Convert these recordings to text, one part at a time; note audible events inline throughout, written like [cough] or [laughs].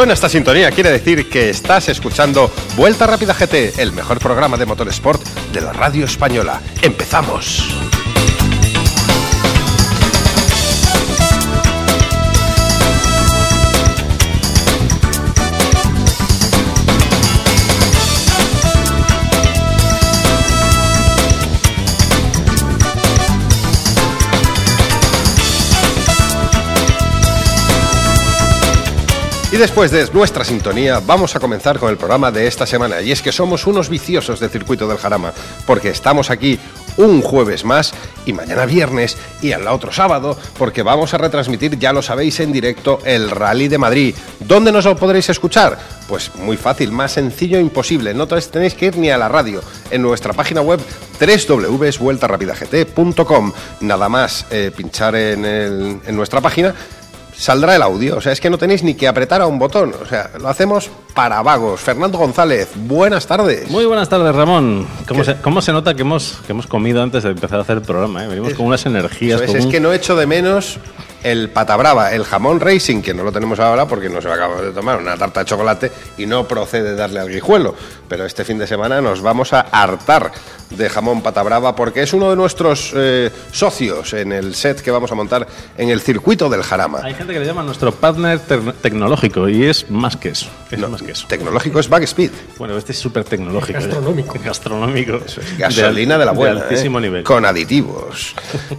Suena esta sintonía, quiere decir que estás escuchando Vuelta Rápida GT, el mejor programa de motorsport de la radio española. ¡Empezamos! Después de nuestra sintonía, vamos a comenzar con el programa de esta semana. Y es que somos unos viciosos del circuito del Jarama, porque estamos aquí un jueves más y mañana viernes y al otro sábado, porque vamos a retransmitir, ya lo sabéis, en directo el Rally de Madrid. ¿Dónde nos lo podréis escuchar? Pues muy fácil, más sencillo imposible. No tenéis que ir ni a la radio. En nuestra página web www.vueltarapidagt.com. Nada más eh, pinchar en nuestra página saldrá el audio. O sea, es que no tenéis ni que apretar a un botón. O sea, lo hacemos para vagos. Fernando González, buenas tardes. Muy buenas tardes, Ramón. ¿Cómo, se, cómo se, nota que hemos, que hemos comido antes de empezar a hacer el programa? Eh? Venimos con unas energías. Es, es que no echo de menos el patabrava, el jamón racing, que no lo tenemos ahora porque no se va a acabar de tomar una tarta de chocolate y no procede darle al guijuelo. Pero este fin de semana nos vamos a hartar de jamón patabrava porque es uno de nuestros eh, socios en el set que vamos a montar en el circuito del Jarama. Hay gente que le llama nuestro partner tecnológico y es más que eso. Es no, más que eso. Tecnológico es Backspeed. Bueno, este es súper tecnológico. Gastronómico. ¿eh? Gastronómico. [laughs] Eso es gasolina de, de la buena. De altísimo ¿eh? nivel. Con aditivos.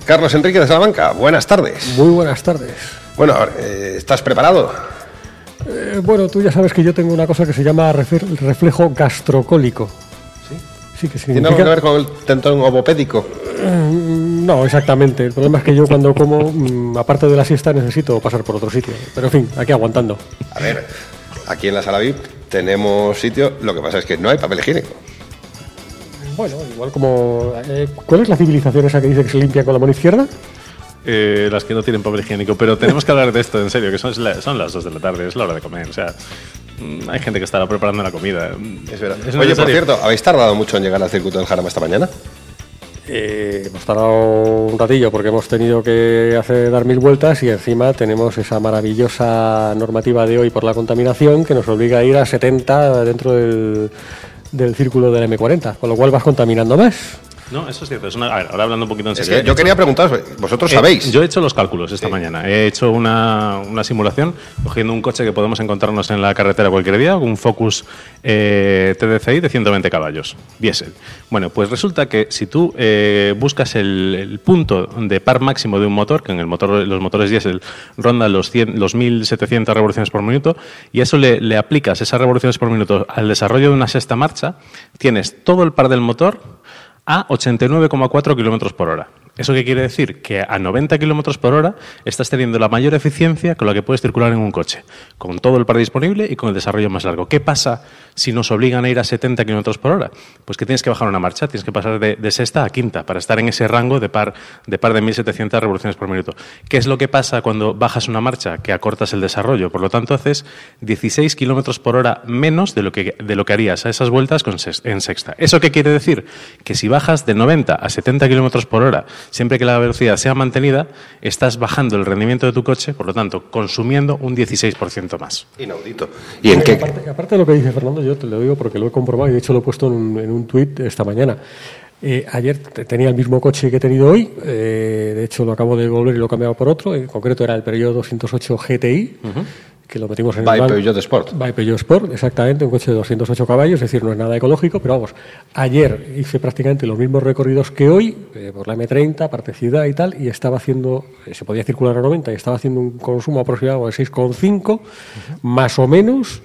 Carlos Enrique de Salamanca, buenas tardes. Muy buenas tardes. Bueno, eh, ¿estás preparado? Eh, bueno, tú ya sabes que yo tengo una cosa que se llama reflejo gastrocólico. ¿Sí? Sí, que ¿Tiene algo que ver con el tentón ovopédico? Mm, no, exactamente. El problema es que yo cuando como, mm, aparte de la siesta, necesito pasar por otro sitio. Pero en fin, aquí aguantando. A ver, aquí en la sala VIP tenemos sitio, lo que pasa es que no hay papel higiénico. Bueno, igual como... Eh, ¿Cuál es la civilización esa que dice que se limpia con la mano izquierda? Eh, las que no tienen papel higiénico, pero tenemos que hablar de esto, en serio, que son, son las 2 de la tarde, es la hora de comer, o sea, mm, hay gente que estará preparando la comida. Es verdad. ¿Es Oye, por cierto, ¿habéis tardado mucho en llegar al circuito del Jarama esta mañana? Eh, hemos tardado un ratillo porque hemos tenido que hacer dar mil vueltas y encima tenemos esa maravillosa normativa de hoy por la contaminación que nos obliga a ir a 70 dentro del, del círculo del M40, con lo cual vas contaminando más. No, eso es cierto. Es una, a ver, ahora hablando un poquito en Es serio. que yo quería preguntaros, vosotros Eh, sabéis. yo he hecho los cálculos esta mañana. He hecho una, una simulación cogiendo un coche que podemos encontrarnos en la carretera cualquier día, un Focus eh, TDCi de 120 caballos, diésel. Bueno, pues resulta que si tú eh, buscas el, el punto de par máximo de un motor, que en el motor, los motores diésel rondan los, 100, los 1.700 revoluciones por minuto, y a eso le, le aplicas esas revoluciones por minuto al desarrollo de una sexta marcha, tienes todo el par del motor a 89,4 kilómetros por hora. ¿Eso qué quiere decir? Que a 90 kilómetros por hora estás teniendo la mayor eficiencia con la que puedes circular en un coche, con todo el par disponible y con el desarrollo más largo. ¿Qué pasa si nos obligan a ir a 70 kilómetros por hora? Pues que tienes que bajar una marcha, tienes que pasar de, sexta a quinta para estar en ese rango de par de, par de 1.700 revoluciones por minuto. ¿Qué es lo que pasa cuando bajas una marcha? Que acortas el desarrollo. Por lo tanto, haces 16 kilómetros por hora menos de lo, que, de lo que harías a esas vueltas en sexta. ¿Eso qué quiere decir? Que si bajas de 90 a 70 kilómetros por hora, siempre que la velocidad sea mantenida, estás bajando el rendimiento de tu coche, por lo tanto, consumiendo un 16% más. Inaudito. ¿Y en qué? Aparte, aparte, de lo que dice Fernando, yo te lo digo porque lo he comprobado y de hecho lo he puesto en un, en un tuit esta mañana. Eh, ayer tenía el mismo coche que he tenido hoy, eh, de hecho lo acabo de devolver y lo he cambiado por otro, en concreto era el Peugeot 208 GTI. Uh -huh que lo metimos en By el Peugeot Sport. By Peugeot Sport, exactamente, un coche de 208 caballos, es decir, no es nada ecológico, pero vamos, ayer hice prácticamente los mismos recorridos que hoy, eh, por la M30, parte ciudad y tal, y estaba haciendo, eh, se podía circular a 90, y estaba haciendo un consumo aproximado de 6,5, uh -huh. más o menos,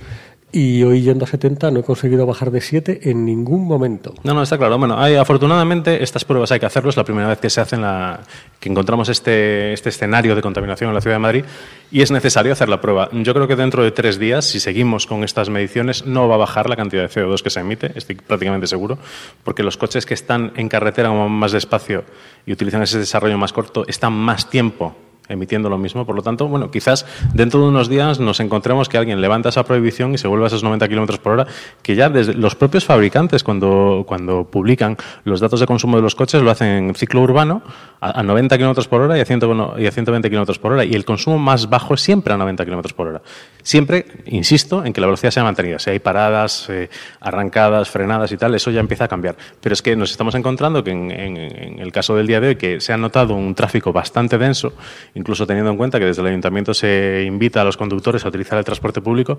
y hoy yendo a 70 no he conseguido bajar de 7 en ningún momento. No, no, está claro. Bueno, hay, afortunadamente estas pruebas hay que hacerlo. Es la primera vez que se hacen la, que encontramos este, este escenario de contaminación en la ciudad de Madrid y es necesario hacer la prueba. Yo creo que dentro de tres días, si seguimos con estas mediciones, no va a bajar la cantidad de CO2 que se emite, estoy prácticamente seguro, porque los coches que están en carretera más despacio y utilizan ese desarrollo más corto están más tiempo emitiendo lo mismo. Por lo tanto, bueno, quizás dentro de unos días nos encontremos que alguien levanta esa prohibición y se vuelve a esos 90 kilómetros por hora, que ya desde los propios fabricantes, cuando, cuando publican los datos de consumo de los coches, lo hacen en ciclo urbano a, 90 kilómetros por hora y a, 120 kilómetros por hora. Y el consumo más bajo es siempre a 90 kilómetros por hora. Siempre, insisto, en que la velocidad sea mantenida. Si hay paradas, eh, arrancadas, frenadas y tal, eso ya empieza a cambiar. Pero es que nos estamos encontrando que en, en el caso del día de hoy, que se ha notado un tráfico bastante denso incluso teniendo en cuenta que desde el ayuntamiento se invita a los conductores a utilizar el transporte público,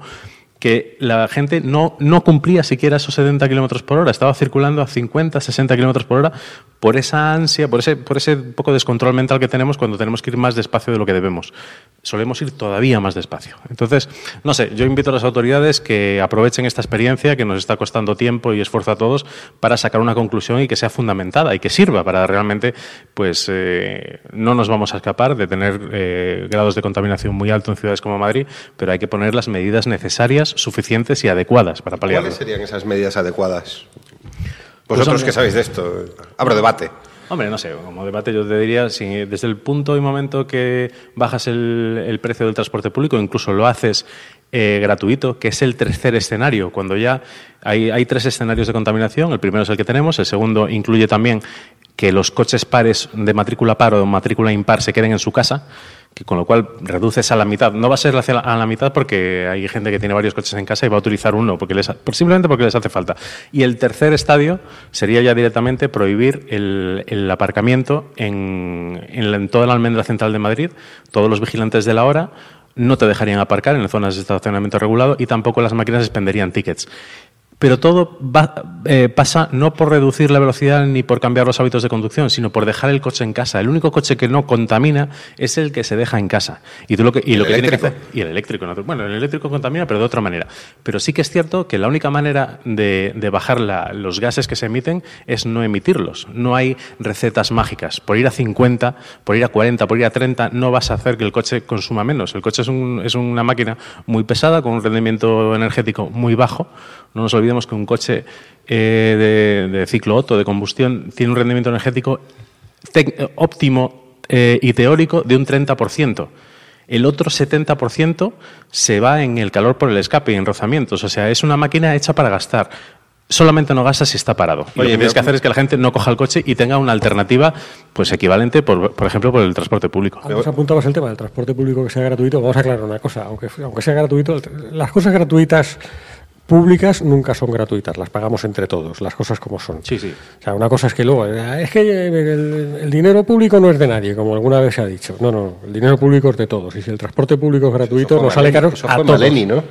que la gente no, no cumplía siquiera esos 70 kilómetros por hora, estaba circulando a 50, 60 kilómetros por hora por esa ansia, por ese, por ese poco descontrol mental que tenemos cuando tenemos que ir más despacio de lo que debemos. Solemos ir todavía más despacio. Entonces, no sé, yo invito a las autoridades que aprovechen esta experiencia que nos está costando tiempo y esfuerzo a todos para sacar una conclusión y que sea fundamentada y que sirva para realmente, pues, eh, no nos vamos a escapar de tener eh, grados de contaminación muy altos en ciudades como Madrid, pero hay que poner las medidas necesarias, suficientes y adecuadas para paliarlo. ¿Cuáles serían esas medidas adecuadas? Pues Vosotros que sabéis de esto, abro debate. Hombre, no sé, como debate yo te diría, si desde el punto y momento que bajas el, precio del transporte público, incluso lo haces eh, gratuito, que es el tercer escenario, cuando ya hay, hay, tres escenarios de contaminación, el primero es el que tenemos, el segundo incluye también que los coches pares de matrícula par o matrícula impar se queden en su casa, que con lo cual reduces a la mitad. No va a ser a la mitad porque hay gente que tiene varios coches en casa y va a utilizar uno, porque les, simplemente porque les hace falta. Y el tercer estadio sería ya directamente prohibir el, aparcamiento en, en toda la almendra central de Madrid. Todos los vigilantes de la hora no te dejarían aparcar en zonas de estacionamiento regulado y tampoco las máquinas expenderían tickets. Pero todo eh, pasa no por reducir la velocidad ni por cambiar los hábitos de conducción, sino por dejar el coche en casa. El único coche que no contamina es el que se deja en casa. Y, tú lo que, y, lo que hacer, y el eléctrico. Bueno, el eléctrico contamina, pero de otra manera. Pero sí que es cierto que la única manera de, bajar los gases que se emiten es no emitirlos. No hay recetas mágicas. Por ir a 50, por ir a 40, por ir a 30, no vas a hacer que el coche consuma menos. El coche es, un, es una máquina muy pesada, con un rendimiento energético muy bajo. No nos olvidemos que un coche eh, de, ciclo Otto, de combustión, tiene un rendimiento energético óptimo eh, y teórico de un 30%. El otro 70% se va en el calor por el escape y en rozamientos. O sea, es una máquina hecha para gastar solamente no gasta si está parado. lo que tienes que hacer es que la gente no coja el coche y tenga una alternativa pues equivalente, por, por ejemplo, por el transporte público. Antes apuntabas el tema del transporte público que sea gratuito. Vamos a aclarar una cosa. Aunque, aunque sea gratuito, las cosas gratuitas públicas nunca son gratuitas, las pagamos entre todos, las cosas como son. Sí, sí. O sea, una cosa es que luego, eh, es que el, dinero público no es de nadie, como alguna vez se ha dicho. No, no, el dinero público es de todos. Y si el transporte público es gratuito, nos sale caro a Maleni, ¿no?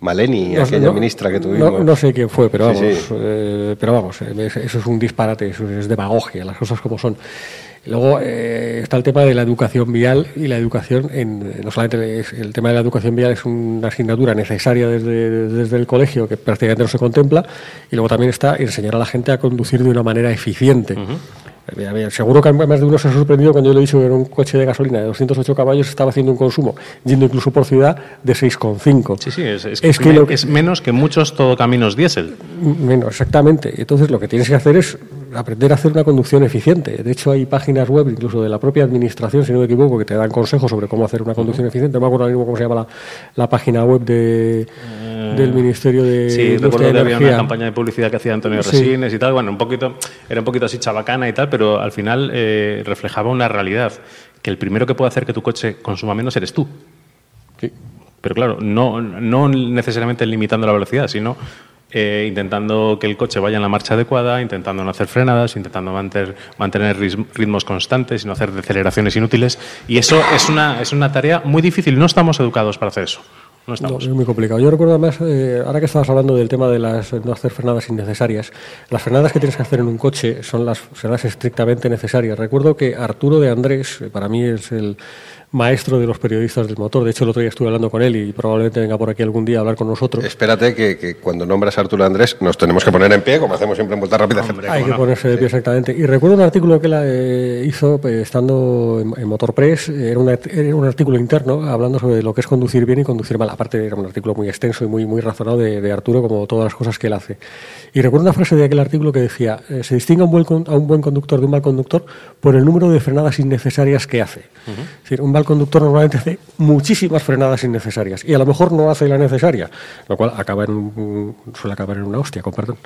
Maleni, aquella ministra que tuvimos. No, sé quién fue, pero vamos, eh, pero vamos, eh, eso es un disparate, eso es demagogia, las cosas como son. Luego eh, está el tema de la educación vial y la educación, en, no solamente el tema de la educación vial es una asignatura necesaria desde, desde el colegio que prácticamente no se contempla, y luego también está enseñar a la gente a conducir de una manera eficiente. Seguro que más de uno se ha sorprendido cuando yo le he dicho que era un coche de gasolina de 208 caballos estaba haciendo un consumo, yendo incluso por ciudad, de 6,5. Sí, sí, es, es, que, es menos que muchos todo caminos diésel. Menos, exactamente. Entonces lo que tienes que hacer es aprender a hacer una conducción eficiente. De hecho, hay páginas web, incluso de la propia administración, si no me equivoco, que te dan consejos sobre cómo hacer una conducción eficiente. No me acuerdo ahora mismo cómo se llama la, página web de, eh, del Ministerio de Sí, recuerdo que había una campaña de publicidad que hacía Antonio Resines y tal. Bueno, un poquito, era un poquito así chabacana y tal, pero al final eh, reflejaba una realidad. Que el primero que puede hacer que tu coche consuma menos eres tú. Sí. Pero claro, no, no necesariamente limitando la velocidad, sino eh, intentando que el coche vaya en la marcha adecuada, intentando no hacer frenadas, intentando mantener, mantener ritmos constantes y no hacer deceleraciones inútiles. Y eso es una, es una tarea muy difícil. No estamos educados para hacer eso. No estamos. es muy complicado. Yo recuerdo además, eh, ahora que estabas hablando del tema de las no hacer frenadas innecesarias, las frenadas que tienes que hacer en un coche son las frenadas estrictamente necesarias. Recuerdo que Arturo de Andrés, para mí es el maestro de los periodistas del motor. De hecho, el otro día estuve hablando con él y probablemente venga por aquí algún día a hablar con nosotros. Espérate que, cuando nombras a Arturo Andrés nos tenemos que poner en pie, como hacemos siempre en Vuelta Rápida. Hay que ponerse de pie, exactamente. Y recuerdo un artículo que él eh, hizo pues, estando en, Motor Press, era, un artículo interno hablando sobre lo que es conducir bien y conducir mal. Aparte, era un artículo muy extenso y muy, muy razonado de, Arturo, como todas las cosas que él hace. Y recuerdo una frase de aquel artículo que decía, eh, se distingue a un, buen, a un buen conductor de un mal conductor por el número de frenadas innecesarias que hace. Es decir, un mal conductor normalmente hace muchísimas frenadas innecesarias y a lo mejor no hace la necesaria, lo cual acaba en suele acabar en una hostia, con.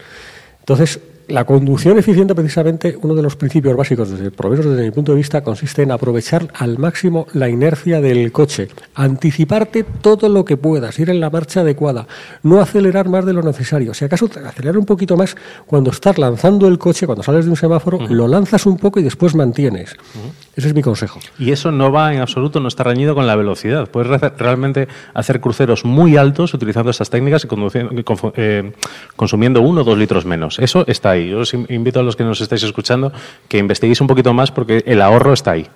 Entonces, la conducción eficiente, precisamente, uno de los principios básicos, desde, por lo menos desde mi punto de vista, consiste en aprovechar al máximo la inercia del coche, anticiparte todo lo que puedas, ir en la marcha adecuada, no acelerar más de lo necesario. Si acaso acelerar un poquito más cuando estás lanzando el coche, cuando sales de un semáforo, lo lanzas un poco y después mantienes. Ese es mi consejo. Y eso no va en absoluto, no está reñido con la velocidad. Puedes re- realmente hacer cruceros muy altos utilizando estas técnicas y eh, consumiendo uno o dos litros menos. Eso está ahí. Yo os in- invito a los que nos estáis escuchando que investiguéis un poquito más porque el ahorro está ahí.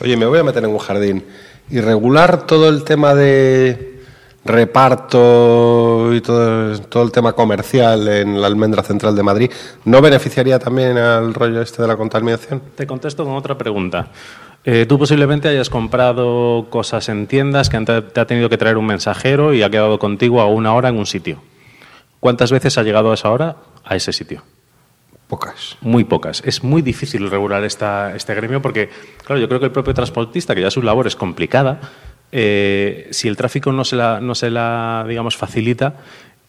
Oye, me voy a meter en un jardín y regular todo el tema de reparto y todo, todo el tema comercial en la almendra central de Madrid, ¿no beneficiaría también al rollo este de la contaminación? Te contesto con otra pregunta. Eh, tú posiblemente hayas comprado cosas en tiendas que han- te ha tenido que traer un mensajero y ha quedado contigo a una hora en un sitio. ¿Cuántas veces ha llegado a esa hora a ese sitio? Pocas. Muy pocas. Es muy difícil regular esta, este gremio porque, claro, yo creo que el propio transportista, que ya su labor es complicada, eh, si el tráfico no se la, no se la digamos, facilita,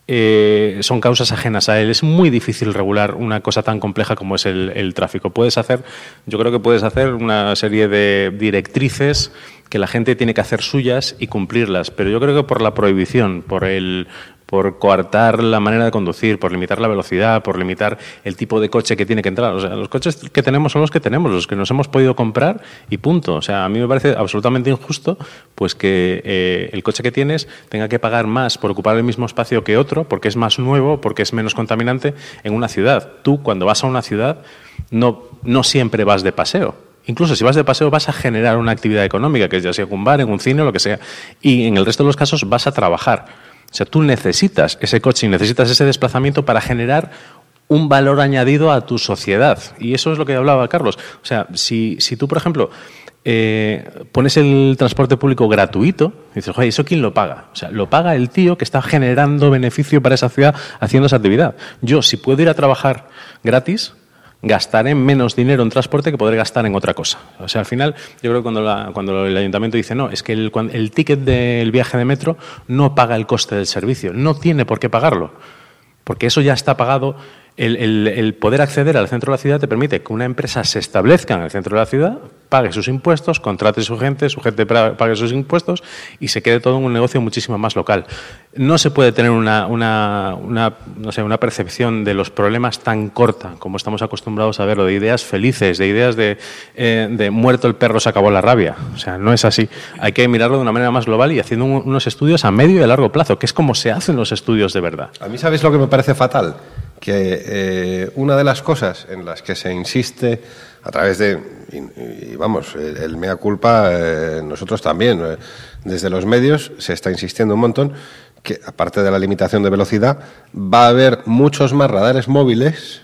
eh, son causas ajenas a él. Es muy difícil regular una cosa tan compleja como es el, el tráfico. Puedes hacer, yo creo que puedes hacer una serie de directrices que la gente tiene que hacer suyas y cumplirlas, pero yo creo que por la prohibición, por el por coartar la manera de conducir, por limitar la velocidad, por limitar el tipo de coche que tiene que entrar. O sea, los coches que tenemos son los que tenemos, los que nos hemos podido comprar y punto. O sea, a mí me parece absolutamente injusto pues que eh, el coche que tienes tenga que pagar más por ocupar el mismo espacio que otro, porque es más nuevo, porque es menos contaminante en una ciudad. Tú, cuando vas a una ciudad, no, no siempre vas de paseo. Incluso si vas de paseo vas a generar una actividad económica, que ya sea un bar, en un cine o lo que sea. Y en el resto de los casos vas a trabajar. O sea, tú necesitas ese coche y necesitas ese desplazamiento para generar un valor añadido a tu sociedad. Y eso es lo que hablaba Carlos. O sea, si, si tú, por ejemplo, eh, pones el transporte público gratuito, dices, oye, ¿eso quién lo paga? O sea, lo paga el tío que está generando beneficio para esa ciudad haciendo esa actividad. Yo, si puedo ir a trabajar gratis, gastaré menos dinero en transporte que podré gastar en otra cosa. O sea, al final, yo creo que cuando, la- cuando el ayuntamiento dice, no, es que el, el ticket del viaje de metro no paga el coste del servicio, no tiene por qué pagarlo, porque eso ya está pagado. El, el- el poder acceder al centro de la ciudad te permite que una empresa se establezca en el centro de la ciudad, pague sus impuestos, contrate su gente, su gente pague sus impuestos y se quede todo en un negocio muchísimo más local. No se puede tener una, no sé, una percepción de los problemas tan corta como estamos acostumbrados a verlo, de ideas felices, de ideas de, eh, de muerto el perro se acabó la rabia. O sea, no es así. Hay que mirarlo de una manera más global y haciendo un- unos estudios a medio y a largo plazo, que es como se hacen los estudios de verdad. A mí, ¿sabéis lo que me parece fatal? Que eh, una de las cosas en las que se insiste a través de, y, vamos, el, mea culpa, eh, nosotros también, eh, desde los medios se está insistiendo un montón que, aparte de la limitación de velocidad, va a haber muchos más radares móviles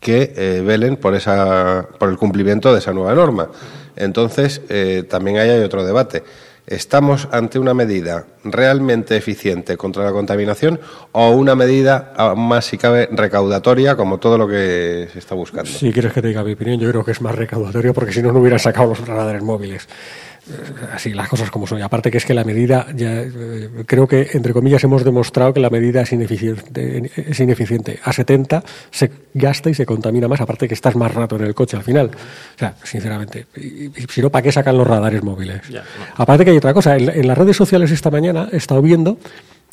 que velen por, esa, por el cumplimiento de esa nueva norma. Entonces, también ahí hay otro debate. ¿Estamos ante una medida realmente eficiente contra la contaminación o una medida, aún más si cabe, recaudatoria, como todo lo que se está buscando? Si quieres que te diga mi opinión, yo creo que es más recaudatorio porque si no, no hubiera sacado los radares móviles. Eh, Así, las cosas como son. Y aparte que es que la medida, ya eh, creo que, entre comillas, hemos demostrado que la medida es ineficiente, es ineficiente. A 70 se gasta y se contamina más, aparte que estás más rato en el coche al final. O sea, sinceramente, y- y si no, ¿para qué sacan los radares móviles? Ya, Aparte que hay otra cosa, en, en las redes sociales esta mañana he estado viendo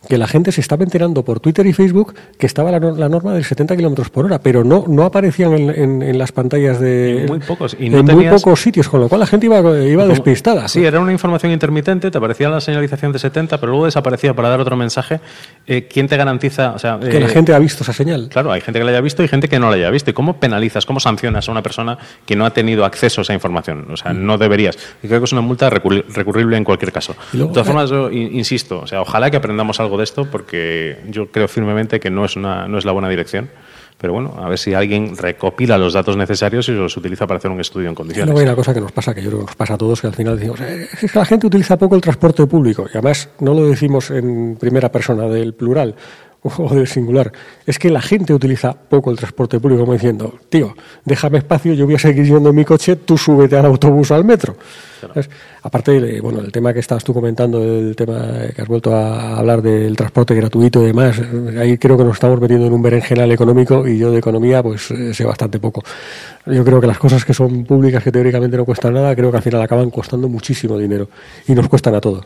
que la gente se estaba enterando por Twitter y Facebook que estaba la, la norma del 70 kilómetros por hora, pero no, no aparecían en, en- en las pantallas de. En muy pocos, y no en muy tenías- pocos sitios, con lo cual la gente iba, iba despistada. Sí, era una información intermitente, te aparecía la señalización de 70, pero luego desaparecía para dar otro mensaje. Eh, ¿Quién te garantiza? O sea, que eh, la gente ha visto esa señal. Claro, hay gente que la haya visto y gente que no la haya visto. ¿Y cómo penalizas, cómo sancionas a una persona que no ha tenido acceso a esa información? O sea, no deberías. Y creo que es una multa recurri- recurrible en cualquier caso. Luego, de todas eh, formas, yo in- insisto, o sea, ojalá que aprendamos algo de esto porque yo creo firmemente que no es, una, no es la buena dirección. Pero bueno, a ver si alguien recopila los datos necesarios y los utiliza para hacer un estudio en condiciones. luego hay una cosa que nos pasa, que yo creo que nos pasa a todos, que al final decimos, "Eh, es que la gente utiliza poco el transporte público. Y además no lo decimos en primera persona del plural. [laughs] o del singular. Es que la gente utiliza poco el transporte público, como diciendo, tío, déjame espacio, yo voy a seguir yendo en mi coche, tú súbete al autobús o al metro. Aparte, bueno, el tema que estabas tú comentando, el tema que has vuelto a hablar del transporte gratuito y demás, ahí creo que nos estamos metiendo en un berenjenal económico y yo de economía pues eh, sé bastante poco. Yo creo que las cosas que son públicas, que teóricamente no cuestan nada, creo que al final acaban costando muchísimo dinero y nos cuestan a todos.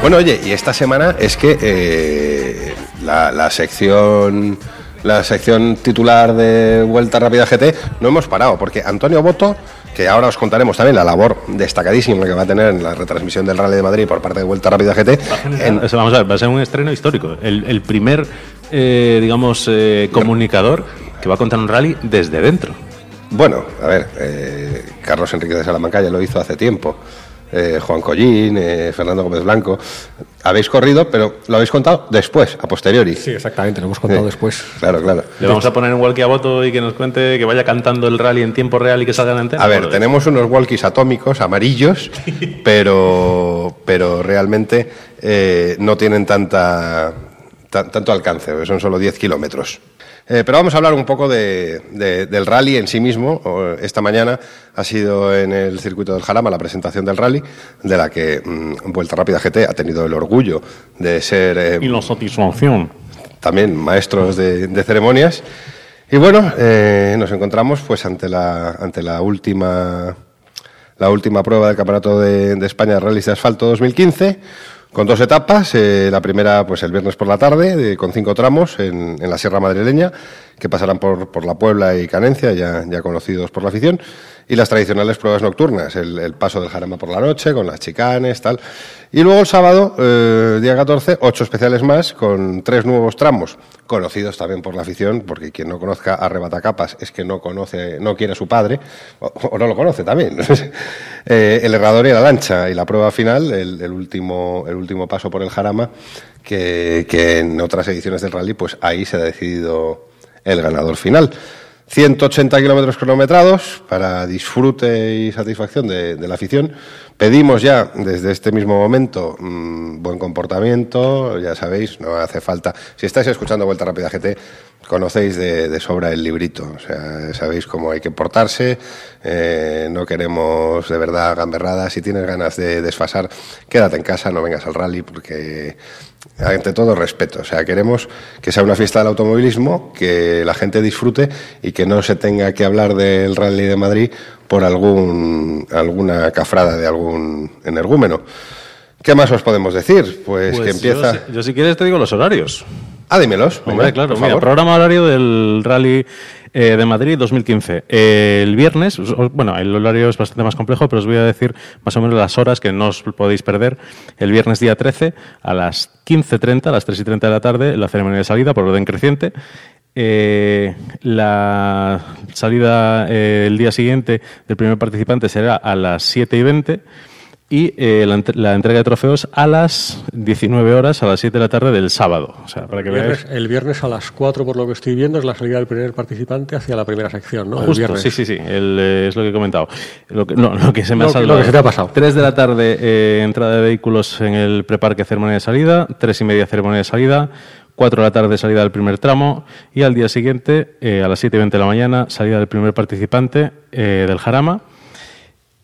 Bueno, oye, y esta semana es que eh, la, sección la sección titular de Vuelta Rápida GT no hemos parado, porque Antonio Boto, que ahora os contaremos también la labor destacadísima que va a tener en la retransmisión del Rally de Madrid por parte de Vuelta Rápida GT. vamos a ver, va a ser un estreno histórico. El, primer, eh, digamos, eh, comunicador que va a contar un rally desde dentro. Bueno, a ver, Carlos Enrique de Salamanca ya lo hizo hace tiempo. Eh, Juan Collín, eh, Fernando Gómez Blanco. Habéis corrido, pero lo habéis contado después, a posteriori. Sí, exactamente, lo hemos contado después. Claro, claro. Le vamos a poner un walkie a voto y que nos cuente, que vaya cantando el rally en tiempo real y que salga en antena. A ver, tenemos unos walkies atómicos, amarillos, [laughs] pero, pero realmente eh, no tienen tanta, tanto alcance, son solo 10 kilómetros. Eh, pero vamos a hablar un poco del rally en sí mismo. Esta mañana ha sido en el circuito del Jarama la presentación del rally, de la que mm, Vuelta Rápida GT ha tenido el orgullo de ser. Eh, y la satisfacción. También maestros de, ceremonias. Y bueno, eh, nos encontramos pues ante la, ante la última la última prueba del Campeonato de, de España de Rallys de Asfalto 2015 con dos etapas. Eh, la primera, pues el viernes por la tarde, con cinco tramos en, en, la Sierra Madrileña, que pasarán por, por la Puebla y Canencia, ya, ya conocidos por la afición y las tradicionales pruebas nocturnas, el, paso del jarama por la noche, con las chicanes, tal. Y luego el sábado, eh, día 14, ocho especiales más, con tres nuevos tramos, conocidos también por la afición, porque quien no conozca Arrebatacapas es que no conoce, no quiere a su padre, o, no lo conoce también. [laughs] Eh, el herrador y la lancha, y la prueba final, el, último, el último paso por el jarama, que en otras ediciones del rally, pues ahí se ha decidido el ganador final. 180 kilómetros cronometrados para disfrute y satisfacción de, la afición. Pedimos ya desde este mismo momento mm, buen comportamiento, ya sabéis, no hace falta. Si estáis escuchando Vuelta Rápida GT, conocéis de, sobra el librito, o sea, sabéis cómo hay que portarse, eh, no queremos de verdad gamberradas. Si tienes ganas de desfasar, quédate en casa, no vengas al rally porque ante todo respeto. O sea, queremos que sea una fiesta del automovilismo, que la gente disfrute y que no se tenga que hablar del Rally de Madrid por algún, alguna cafrada de algún energúmeno. ¿Qué más os podemos decir? Pues, que pues empieza. Yo, si quieres te digo los horarios. Ah, dímelos. Hombre, claro, mira, programa horario del Rally eh, de Madrid 2015. el viernes, bueno, el horario es bastante más complejo, pero os voy a decir más o menos las horas que no os podéis perder. El viernes día 13 a las 15.30, a las 3.30 de la tarde, la ceremonia de salida por orden creciente. Eh, la salida eh, el día siguiente del primer participante será a las 7 y 20 y eh, la, entrega de trofeos a las 19 horas, a las 7 de la tarde del sábado. O sea, para que el, viernes, el viernes a las 4, por lo que estoy viendo, es la salida del primer participante hacia la primera sección, ¿no? Justo, sí, sí, sí, eh, es lo que he comentado. Lo que, no, lo que se me ha saltado. Lo que se te ha pasado. 3 de la tarde, eh, entrada de vehículos en el preparque ceremonia de salida, 3 y media ceremonia de salida, 4 de la tarde salida del primer tramo y al día siguiente, a las 7 y 20 de la mañana, salida del primer participante del Jarama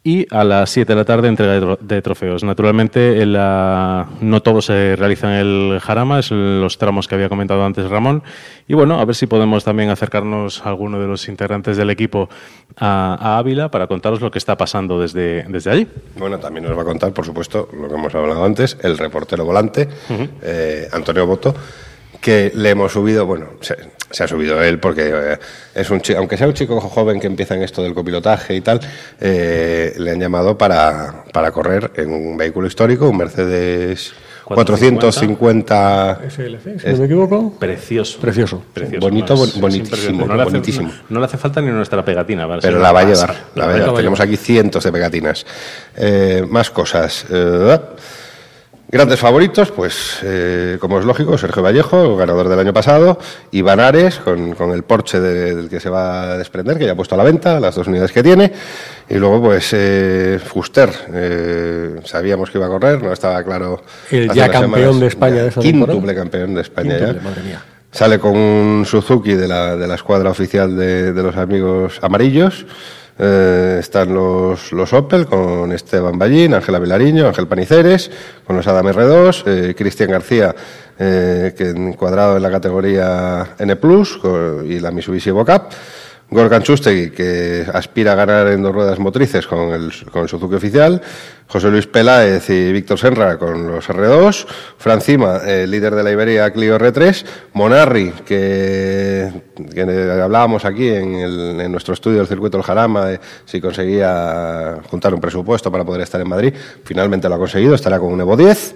y a las 7 de la tarde entrega de trofeos. Naturalmente, no todo se realiza en el Jarama, es los tramos que había comentado antes Ramón. Y bueno, a ver si podemos también acercarnos a alguno de los integrantes del equipo a, Ávila para contaros lo que está pasando desde, desde allí. Bueno, también nos va a contar, por supuesto, lo que hemos hablado antes, el reportero volante, eh, Antonio Boto que le hemos subido, bueno, se, se ha subido él porque eh, es un chico, aunque sea un chico joven que empieza en esto del copilotaje y tal, eh, le han llamado para, para correr en un vehículo histórico, un Mercedes 450 SLC, si no me equivoco. Precioso. Precioso. Precioso. Bonito, bon- bonitísimo. No le, hace, bonitísimo. no- no le hace falta ni nuestra pegatina. para Pero la va a llevar, la va a llevar. Tenemos aquí cientos de pegatinas. Eh, más cosas. Eh, grandes favoritos, pues eh, como es lógico, Sergio Vallejo, ganador del año pasado, Iván Ares, con, con el Porsche de- del que se va a desprender, que ya ha puesto a la venta, las dos unidades que tiene. Y luego, pues, eh, Fuster, eh, sabíamos que iba a correr, no estaba claro. El ya campeón de España de temporada. Quíntuple campeón de España Quíntuple, ya. madre mía. Sale con un Suzuki de la, de la escuadra oficial de, de los amigos amarillos. Eh, están los, los Opel con Esteban Ballín, Ángela Vilariño, Ángel Paniceres, con los Adam R2, eh, Cristian García, eh, que encuadrado en la categoría N, con- y la Mitsubishi Evo-Cup. Gorkan Chustegui, que aspira a ganar en dos ruedas motrices con el, con el Suzuki oficial. José Luis Peláez y Víctor Senra con los R2. Francima, eh, líder de la Iberia Clio R3. Monarri, que, hablábamos aquí en, el- nuestro estudio del circuito del Jarama, si conseguía juntar un presupuesto para poder estar en Madrid. Finalmente lo ha conseguido, estará con un Evo 10.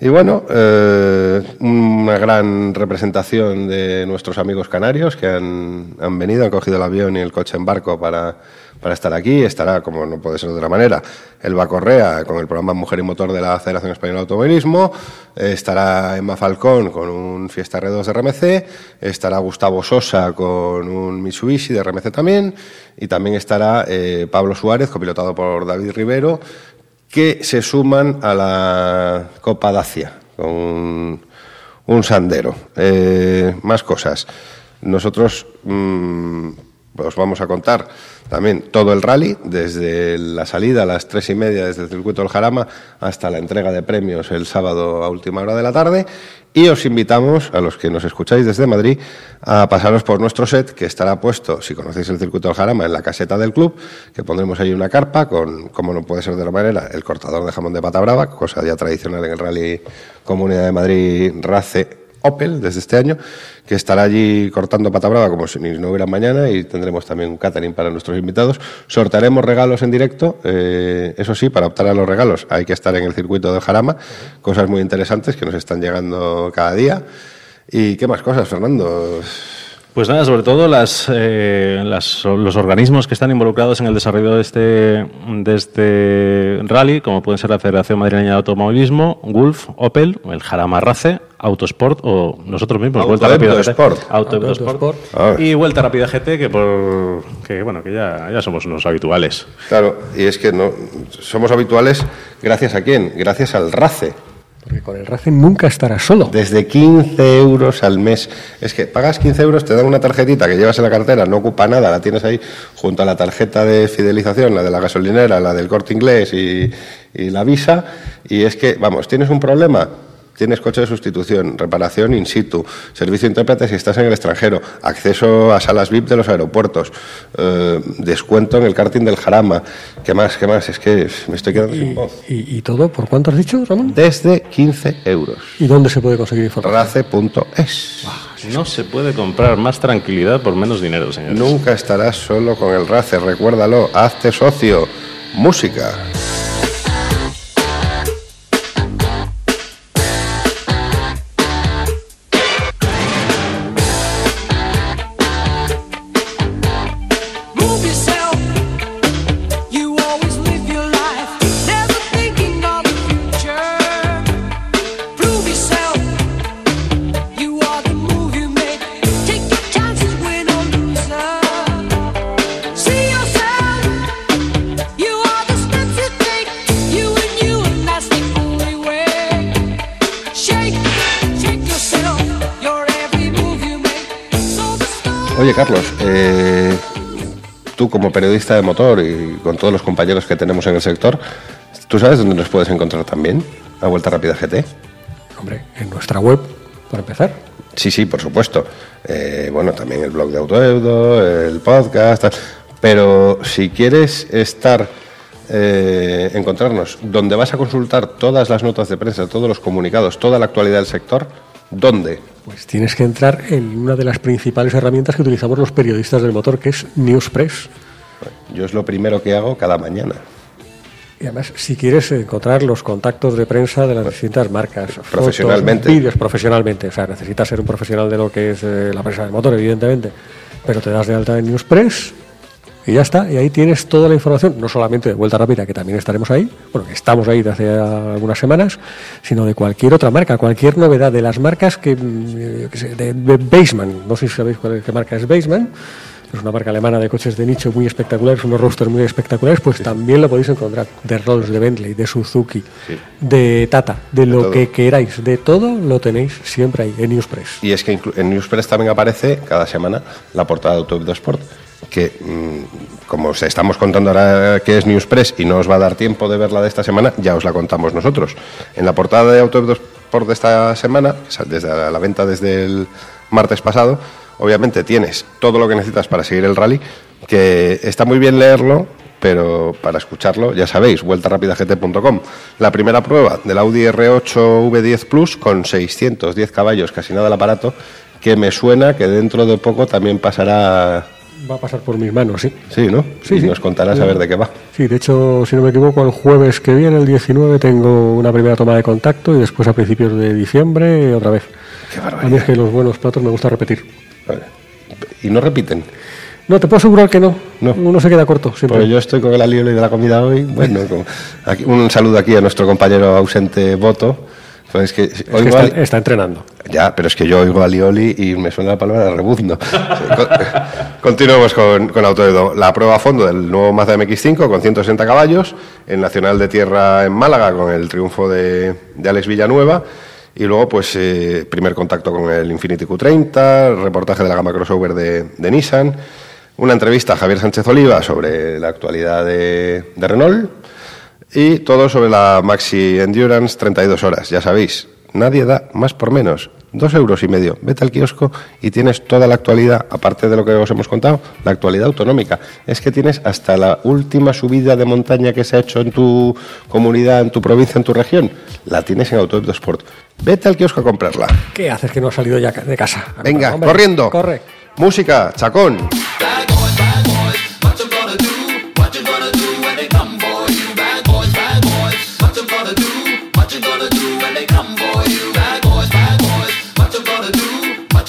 Y bueno, eh, una gran representación de nuestros amigos canarios que han, han venido, han cogido el avión y el coche en barco para, para estar aquí. Estará, como no puede ser de otra manera, Elba Correa con el programa Mujer y Motor de la Federación Española de Automovilismo. Eh, estará Emma Falcón con un Fiesta R2 de RMC. Estará Gustavo Sosa con un Mitsubishi de RMC también. Y también estará eh, Pablo Suárez, copilotado por David Rivero, que se suman a la Copa Dacia con un, un sandero. Eh, más cosas. Nosotros mm, os vamos a contar también todo el rally, desde la salida a las tres y media desde el circuito del Jarama hasta la entrega de premios el sábado a última hora de la tarde. Y os invitamos, a los que nos escucháis desde Madrid, a pasaros por nuestro set, que estará puesto, si conocéis el circuito del Jarama, en la caseta del club, que pondremos ahí una carpa con, como no puede ser de otra manera, el cortador de jamón de pata brava, cosa ya tradicional en el Rally Comunidad de Madrid RACE Opel desde este año, que estará allí cortando pata brava como si no hubiera mañana y tendremos también un catering para nuestros invitados. Sortaremos regalos en directo, eh, eso sí, para optar a los regalos hay que estar en el circuito del Jarama, cosas muy interesantes que nos están llegando cada día. ¿Y qué más cosas, Fernando? Pues nada, sobre todo las, eh, las- los organismos que están involucrados en el desarrollo de este, de este rally, como pueden ser la Federación Madrileña de Automovilismo, Gulf, Opel, el Jarama Race, Autosport o nosotros mismos, Auto Vuelta Rápida. Sport. Auto Auto Sport. Y Vuelta Rápida GT, que por que bueno, que ya, ya somos unos habituales. Claro, y es que no somos habituales gracias a quién? Gracias al RACE. Porque con el Racing nunca estará solo. Desde 15 euros al mes. Es que pagas 15 euros, te dan una tarjetita que llevas en la cartera, no ocupa nada, la tienes ahí junto a la tarjeta de fidelización, la de la gasolinera, la del corte inglés y, y la visa. Y es que, vamos, tienes un problema. Tienes coche de sustitución, reparación in situ, servicio de intérprete si estás en el extranjero, acceso a salas VIP de los aeropuertos, eh, descuento en el karting del Jarama. ¿Qué más? ¿Qué más? Es que me estoy quedando sin voz. y- y todo, ¿por cuánto has dicho, Ramón? Desde 15 euros. ¿Y dónde se puede conseguir información? Race.es. No se puede comprar más tranquilidad por menos dinero, señores. Nunca estarás solo con el Race, recuérdalo, hazte socio. Música. Carlos, eh, tú como periodista de motor y con todos los compañeros que tenemos en el sector, ¿tú sabes dónde nos puedes encontrar también? A Vuelta Rápida GT. Hombre, en nuestra web, para empezar. Sí, sí, por supuesto. Eh, bueno, también el blog de Autoeudo, el podcast. tal. Pero si quieres estar, eh, encontrarnos, donde vas a consultar todas las notas de prensa, todos los comunicados, toda la actualidad del sector, ¿Dónde? Pues tienes que entrar en una de las principales herramientas que utilizamos los periodistas del motor, que es Newspress. Yo es lo primero que hago cada mañana. Y además, si quieres encontrar los contactos de prensa de las distintas marcas, Profesionalmente. vídeos profesionalmente, o sea, necesitas ser un profesional de lo que es eh, la prensa del motor, evidentemente, pero te das de alta en Newspress y ya está, y ahí tienes toda la información, no solamente de Vuelta Rápida, que también estaremos ahí, bueno, que estamos ahí desde hace algunas semanas, sino de cualquier otra marca, cualquier novedad de las marcas que, mm, de, de Baseman, no sé si sabéis cuál es, qué marca es Baseman, es una marca alemana de coches de nicho muy espectaculares, unos roosters muy espectaculares, pues también lo podéis encontrar. De Rolls, de Bentley, de Suzuki, de Tata, de, lo todo. que queráis, de todo lo tenéis siempre ahí en Newspress. Y es que en Newspress también aparece cada semana la portada de Autoweb Sport, que mm, como os estamos contando ahora que es Newspress y no os va a dar tiempo de verla de esta semana, ya os la contamos nosotros. En la portada de Autoweb Sport de esta semana, desde la venta desde el martes pasado, obviamente tienes todo lo que necesitas para seguir el rally, que está muy bien leerlo, pero para escucharlo, ya sabéis, vueltarapidagt.com. La primera prueba del Audi R8 V10 Plus con 610 caballos, casi nada el aparato, que me suena que dentro de poco también pasará. Va a pasar por mis manos, sí. Sí, ¿no? Sí, y sí. nos contarás a ver de qué va. Sí, de hecho, si no me equivoco, el jueves que viene, el 19, tengo una primera toma de contacto y después a principios de diciembre otra vez. Qué A mí barbaridad. es que los buenos platos me gusta repetir. Vale. Y no repiten. No, te puedo asegurar que no. No. Uno se queda corto siempre. Pues yo estoy con el alioli de la comida hoy. Bueno, aquí- un saludo aquí a nuestro compañero ausente Boto. Pues es que Es que oigo está, entrenando. Ya, pero es que yo oigo alioli y me suena la palabra rebuzno. [laughs] Con- Continuamos con, con. La prueba a fondo del nuevo Mazda MX5 con 160 caballos, el Nacional de Tierra en Málaga con el triunfo de, de Alex Villanueva y luego pues eh, primer contacto con el Infiniti Q30, el reportaje de la gama crossover de, de Nissan, una entrevista a Javier Sánchez Oliva sobre la actualidad de, de Renault y todo sobre la Maxi Endurance 32 horas. Ya sabéis, nadie da más por menos. Dos euros y medio. Vete al kiosco y tienes toda la actualidad, aparte de lo que os hemos contado, la actualidad autonómica. Es que tienes hasta la última subida de montaña que se ha hecho en tu comunidad, en tu provincia, en tu región. La tienes en Autoweb Sport. Vete al kiosco a comprarla. ¿Qué haces que no has salido ya de casa? Venga, Hombre, corriendo. Corre. Música, chacón.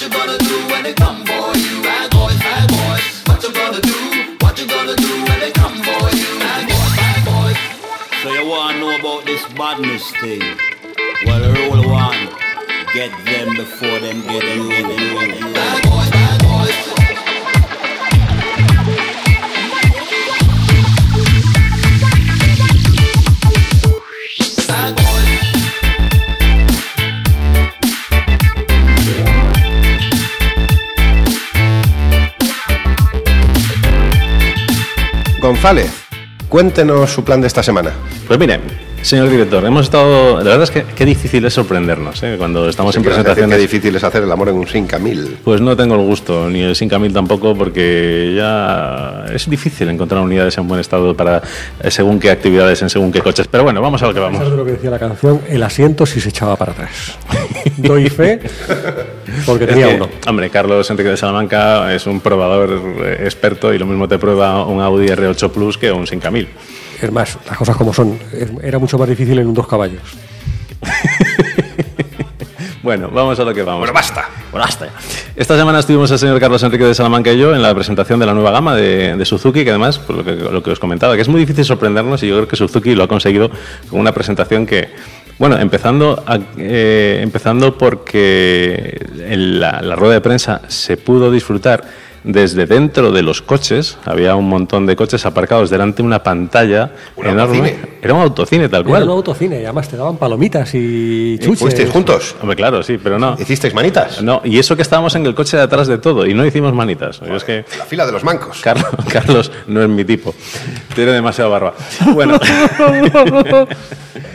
What you gonna do when they come for you? Bad boys, bad boys. What you gonna do? What you gonna do when they come for you? Bad boys. So you wanna know about this badness? Well, rule one: get them before them get in. González, cuéntenos su plan de esta semana. Pues mire, señor director, hemos estado. La verdad es que qué difícil es sorprendernos ¿eh? cuando estamos en Qué presentaciones. difícil es hacer el amor en un Sinca 1000. Pues no tengo el gusto, ni el Sin Camil tampoco, porque ya es difícil encontrar unidades en buen estado para eh, según qué actividades, en según qué coches. Pero bueno, vamos a lo que ¿Sabes vamos. de lo que decía la canción? El asiento si se echaba para atrás. [laughs] Doy fe porque Es tenía que, uno. Hombre, Carlos Enrique de Salamanca es un probador eh, experto y lo mismo te prueba un Audi R8 Plus que un Sin Camil. Es más, las cosas como son. Era mucho más difícil en un dos caballos. [laughs] Bueno, vamos a lo que vamos. Bueno, basta. Bueno, basta ya. Esta semana estuvimos el señor Carlos Enrique de Salamanca y yo en la presentación de la nueva gama de, de Suzuki, que además, por lo que, lo que os comentaba, que es muy difícil sorprendernos y yo creo que Suzuki lo ha conseguido con una presentación que, bueno, empezando, a- eh, empezando porque en la, la rueda de prensa se pudo disfrutar desde dentro de los coches, había un montón de coches aparcados delante de una pantalla Un enorme. autocine. Era un autocine tal Era cual. un autocine y además te daban palomitas y chuches. ¿Fuisteis juntos? Hombre, claro, sí, pero no. ¿Hicisteis manitas? No, y eso que estábamos en el coche de atrás de todo y no hicimos manitas. Yo es que La fila de los mancos. Carlos, [laughs] Carlos no es mi tipo. Tiene demasiada barba. Bueno, [laughs]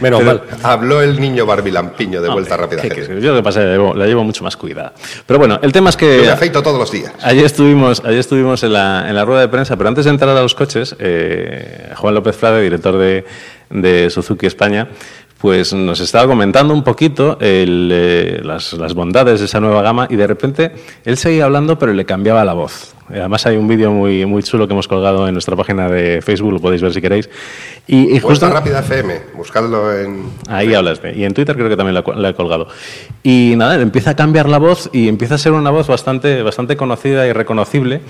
Menos Pero mal. habló el niño barbilampiño de vuelta rápida. ¿qué- gente. qué- yo lo que pasa es que la llevo, la llevo mucho más cuidada. Pero bueno, el tema es Yo me que afeito todos los días. ayer estuvimos, ayer estuvimos en, la, en la rueda de prensa, pero antes de entrar a los coches, eh, Juan López Frade, director de, Suzuki España, pues nos estaba comentando un poquito el, eh, las bondades de esa nueva gama y de repente él seguía hablando pero le cambiaba la voz. Eh, Además hay un vídeo muy, muy chulo que hemos colgado en nuestra página de Facebook, lo podéis ver si queréis. Y, y Justo Rápida FM, buscadlo en... Ahí hablas de. Y en Twitter creo que también la, he colgado. Y nada, empieza a cambiar la voz y empieza a ser una voz bastante, bastante conocida y reconocible.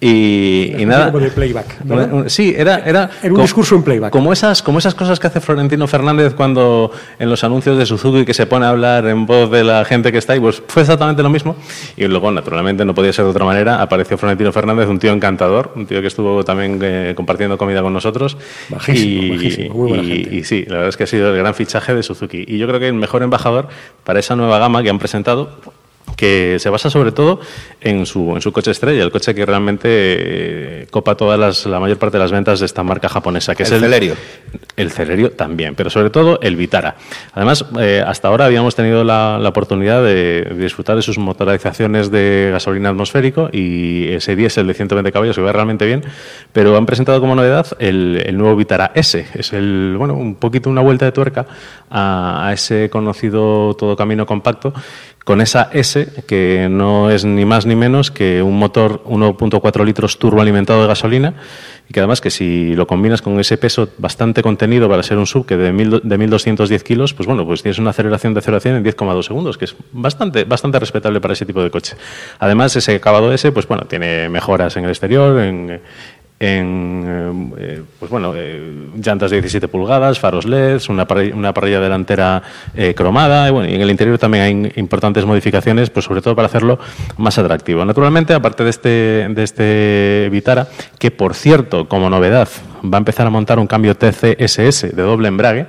Y, y nada. como de playback, ¿verdad? Sí, era. Era, Era un co- discurso en playback. Como esas, como esas cosas que hace Florentino Fernández cuando en los anuncios de Suzuki que se pone a hablar en voz de la gente que está ahí, pues fue exactamente lo mismo. Y luego, naturalmente, no podía ser de otra manera, apareció Florentino Fernández, un tío encantador, un tío que estuvo también eh, compartiendo comida con nosotros. Majísimo, y, majísimo, muy buena y- gente. y sí, la verdad es que ha sido el gran fichaje de Suzuki. Y yo creo que el mejor embajador para esa nueva gama que han presentado, que se basa sobre todo en su, en su coche estrella, el coche que realmente eh, copa todas las, la mayor parte de las ventas de esta marca japonesa, que El es el Celerio. El Celerio también, pero sobre todo el Vitara. Además, eh, hasta ahora habíamos tenido la, la oportunidad de, de disfrutar de sus motorizaciones de gasolina atmosférico y ese diésel de 120 caballos que va realmente bien, pero han presentado como novedad el, el nuevo Vitara S. Es el, bueno, un poquito una vuelta de tuerca a, a ese conocido todo camino compacto con esa S que no es ni más ni menos que un motor 1.4 litros turbo alimentado de gasolina y que además que si lo combinas con ese peso bastante contenido para ser un sub que de, mil, de 1210 kilos, pues bueno, pues tienes una aceleración de 0 a 100 en 10,2 segundos, que es bastante, bastante respetable para ese tipo de coche. Además, ese acabado S, pues bueno, tiene mejoras en el exterior, en, en eh, pues bueno, eh, llantas de 17 pulgadas, faros LEDs, una parrilla, una parrilla delantera eh, cromada y, bueno, y en el interior también hay importantes modificaciones, pues sobre todo para hacerlo más atractivo. Naturalmente, aparte de este, de este Vitara, que por cierto, como novedad, va a empezar a montar un cambio TCSS de doble embrague,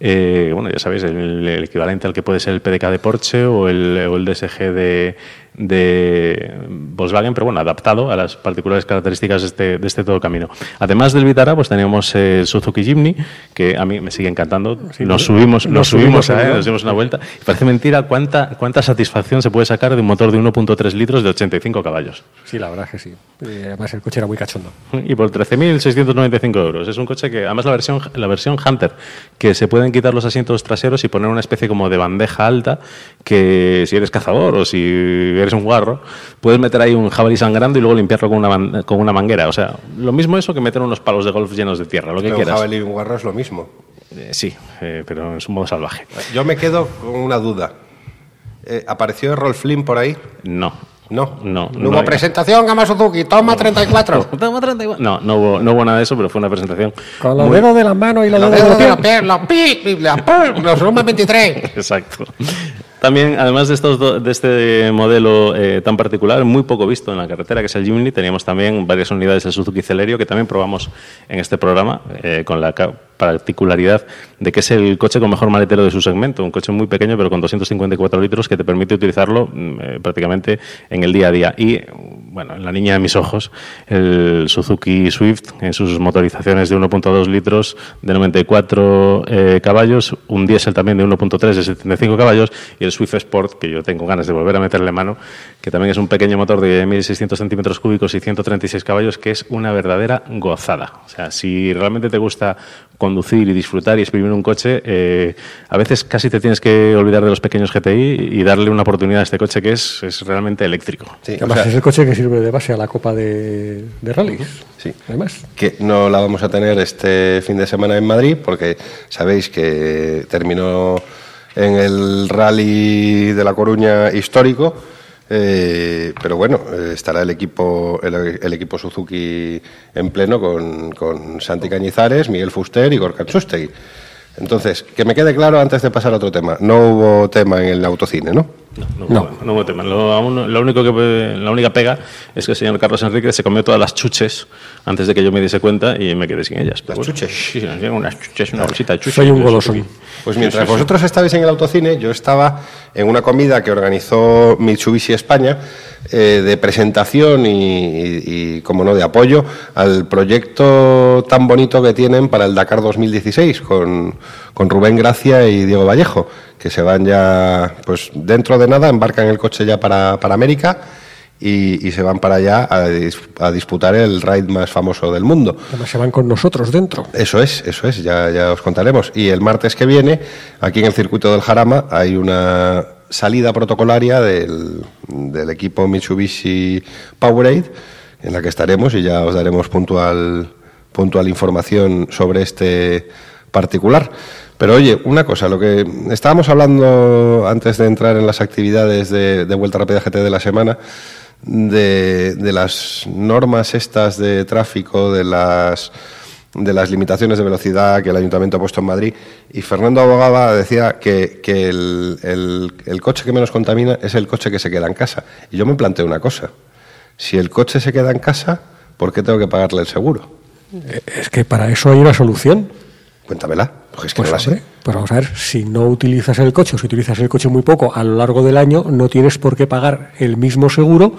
eh, bueno, ya sabéis, el, el equivalente al que puede ser el PDK de Porsche o el, o el DSG de, de Volkswagen, pero bueno, adaptado a las particulares características de este, de este todo camino. Además del Vitara, pues tenemos el Suzuki Jimny, que a mí me sigue encantando. Sí, nos subimos, nos nos subimos, subimos, a nos dimos una vuelta. Y parece mentira cuánta, cuánta satisfacción se puede sacar de un motor de 1.3 litros de 85 caballos. Sí, la verdad es que sí. Eh, además, el coche era muy cachondo. Y por 13.695 euros. Es un coche que, además, la versión, la versión Hunter, que se pueden quitar los asientos traseros y poner una especie como de bandeja alta, que si eres cazador o si eres un guarro, puedes meter ahí un jabalí sangrando y luego limpiarlo con una, con una manguera. O sea, lo mismo eso que meter unos palos de golf llenos de tierra, lo que Un quieras. jabalí y un guarro es lo mismo. Eh, sí, eh, pero en su modo salvaje. Yo me quedo con una duda. Eh, ¿Apareció Rolf Flynn por ahí? No. No. No, No hubo no presentación, Gama Suzuki, toma 34. [laughs] Toma 34. No, no hubo, no hubo nada de eso, pero fue una presentación. Con los muy- dedos de las manos y los, Los dedos dedos de de los la pies. los pi, la pu, los volumen 23. [laughs] Exacto. También, además de, estos do- de este modelo eh, tan particular, muy poco visto en la carretera, que es el Jimny, teníamos también varias unidades del Suzuki Celerio que también probamos en este programa, eh, con la particularidad de que es el coche con mejor maletero de su segmento, un coche muy pequeño pero con 254 litros que te permite utilizarlo mm, eh, prácticamente en el día a día. Y, bueno, en la niña de mis ojos, el Suzuki Swift en sus motorizaciones de 1.2 litros de 94 eh, caballos, un diésel también de 1.3 de 75 caballos y el Swift Sport, que yo tengo ganas de volver a meterle mano, que también es un pequeño motor de 1.600 centímetros cúbicos y 136 caballos, que es una verdadera gozada. O sea, si realmente te gusta conducir y disfrutar y exprimir un coche, eh, a veces casi te tienes que olvidar de los pequeños GTI y darle una oportunidad a este coche que es, es realmente eléctrico. Sí, o Además, sea, es el coche que sirve de base a la Copa de, de Rallys. Sí. Además, que no la vamos a tener este fin de semana en Madrid porque sabéis que terminó en el rally de La Coruña histórico. Eh, pero bueno, eh, estará el equipo el, equipo Suzuki en pleno con, con Santi Cañizares, Miguel Fuster y Gorka Txustegui. Entonces, que me quede claro antes de pasar a otro tema. No hubo tema en el autocine, ¿no? No, no, hubo- no hubo tema. Lo, aún- lo único que, la única pega es que el señor Carlos Enrique se comió todas las chuches antes de que yo me diese cuenta y me quedé sin ellas. ¿Las bueno, chuches? Sí, unas chuches, una bolsita de chuches. Soy un golosón. Pues mientras vosotros estabais en el autocine, yo estaba en una comida que organizó Mitsubishi España eh, de presentación y, y- y, como no, de apoyo al proyecto tan bonito que tienen para el Dakar 2016 con, con Rubén Gracia y Diego Vallejo, que se van ya, pues dentro de nada, embarcan el coche ya para, para América y, y se van para allá a, dis- a disputar el raid más famoso del mundo. Además, se van con nosotros dentro. Eso es, eso es, ya, ya os contaremos. Y el martes que viene, aquí en el circuito del Jarama, hay una salida protocolaria del, del equipo Mitsubishi Powerade, en la que estaremos y ya os daremos puntual, puntual información sobre este particular. Pero oye, una cosa, lo que estábamos hablando antes de entrar en las actividades de, de Vuelta Rápida GT de la semana, de, las normas estas de tráfico, de las de las limitaciones de velocidad que el ayuntamiento ha puesto en Madrid. Y Fernando Abogada decía que, que el, el- el coche que menos contamina es el coche que se queda en casa. Y yo me planteo una cosa. Si el coche se queda en casa, ¿por qué tengo que pagarle el seguro? Es que para eso hay una solución. Cuéntamela, porque es que Pues, no la sé. hombre, pues vamos a ver, si no utilizas el coche o si utilizas el coche muy poco a lo largo del año, no tienes por qué pagar el mismo seguro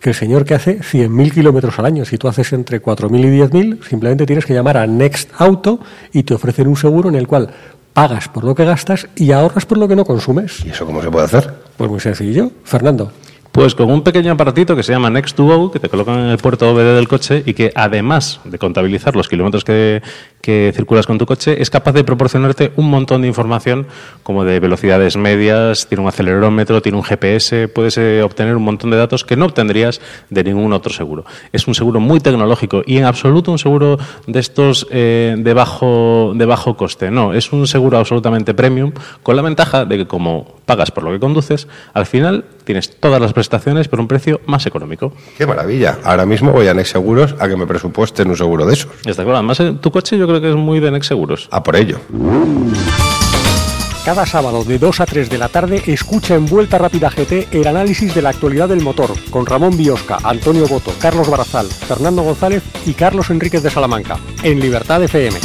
que el señor que hace 100.000 kilómetros al año. Si tú haces entre 4.000 y 10.000, simplemente tienes que llamar a Next Auto y te ofrecen un seguro en el cual pagas por lo que gastas y ahorras por lo que no consumes. ¿Y eso cómo se puede hacer? Pues muy sencillo. Fernando. Pues con un pequeño aparatito que se llama Next2Go, que te colocan en el puerto OBD del coche y que además de contabilizar los kilómetros que, circulas con tu coche, es capaz de proporcionarte un montón de información como de velocidades medias, tiene un acelerómetro, tiene un GPS, puedes eh, obtener un montón de datos que no obtendrías de ningún otro seguro. Es un seguro muy tecnológico y en absoluto un seguro de estos eh, de, bajo, de bajo coste. No, es un seguro absolutamente premium con la ventaja de que como pagas por lo que conduces, al final tienes todas las prestaciones por un precio más económico. Qué maravilla. Ahora mismo voy a Next Seguros a que me presupuesten un seguro de esos. Está claro, además eh, tu coche yo creo que es muy de Next Seguros. A por ello. Cada sábado de 2 a 3 de la tarde escucha en Vuelta Rápida GT el análisis de la actualidad del motor con Ramón Biosca, Antonio Boto, Carlos Barazal, Fernando González y Carlos Enríquez de Salamanca en Libertad FM.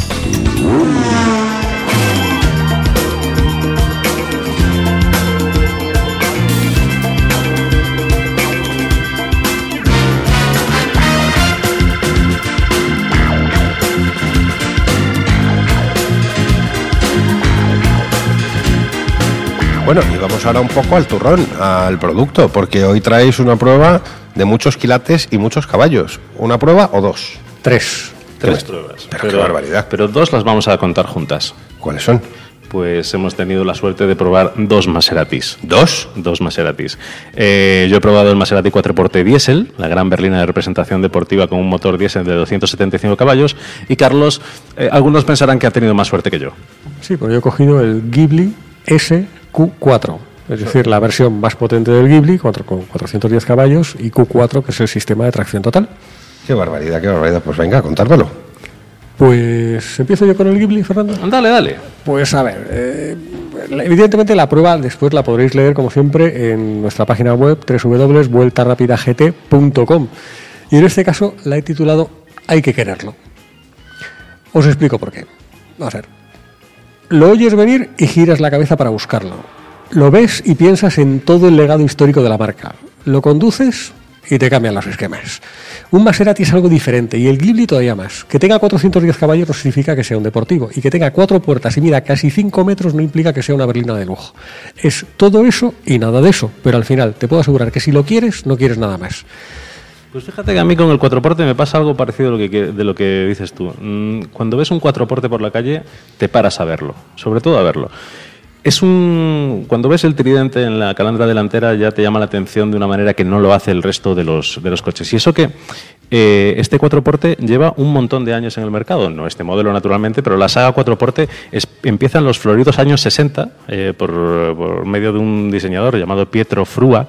Bueno, y vamos ahora un poco al turrón, al producto, porque hoy traéis una prueba de muchos quilates y muchos caballos. ¿Una prueba o dos? Tres. Tres pruebas. pero qué barbaridad. Pero dos las vamos a contar juntas. ¿Cuáles son? Pues hemos tenido la suerte de probar dos Maseratis. ¿Dos? Dos Maseratis. Eh, yo he probado el Maserati 4porte diésel, la gran berlina de representación deportiva con un motor diésel de 275 caballos. Y Carlos, eh, algunos pensarán que ha tenido más suerte que yo. Sí, pues yo he cogido el Ghibli SQ4, es decir, la versión más potente del Ghibli, con 410 caballos, y Q4, que es el sistema de tracción total. Qué barbaridad, qué barbaridad. Pues venga, contármelo. Pues empiezo yo con el Ghibli, Fernando. Dale, dale. Pues a ver, eh, evidentemente la prueba después la podréis leer como siempre en nuestra página web www.vueltarapidagt.com y en este caso la he titulado Hay que quererlo. Os explico por qué. Vamos a ver. Lo oyes venir y giras la cabeza para buscarlo. Lo ves y piensas en todo el legado histórico de la marca. Lo conduces y te cambian los esquemas. Un Maserati es algo diferente y el Ghibli todavía más. Que tenga 410 caballos no significa que sea un deportivo y que tenga cuatro puertas y mida casi 5 metros no implica que sea una berlina de lujo. Es todo eso y nada de eso, pero al final te puedo asegurar que si lo quieres, no quieres nada más. Pues fíjate que a mí con el cuatroporte me pasa algo parecido a lo que, de lo que dices tú. Mm, Cuando ves un cuatroporte por la calle, te paras a verlo, sobre todo a verlo. Es un cuando ves el tridente en la calandra delantera ya te llama la atención de una manera que no lo hace el resto de los, de los coches. Y eso que eh, este cuatroporte lleva un montón de años en el mercado, no este modelo naturalmente, pero la saga cuatroporte es, empieza en los floridos años 60 eh, por, por medio de un diseñador llamado Pietro Frua,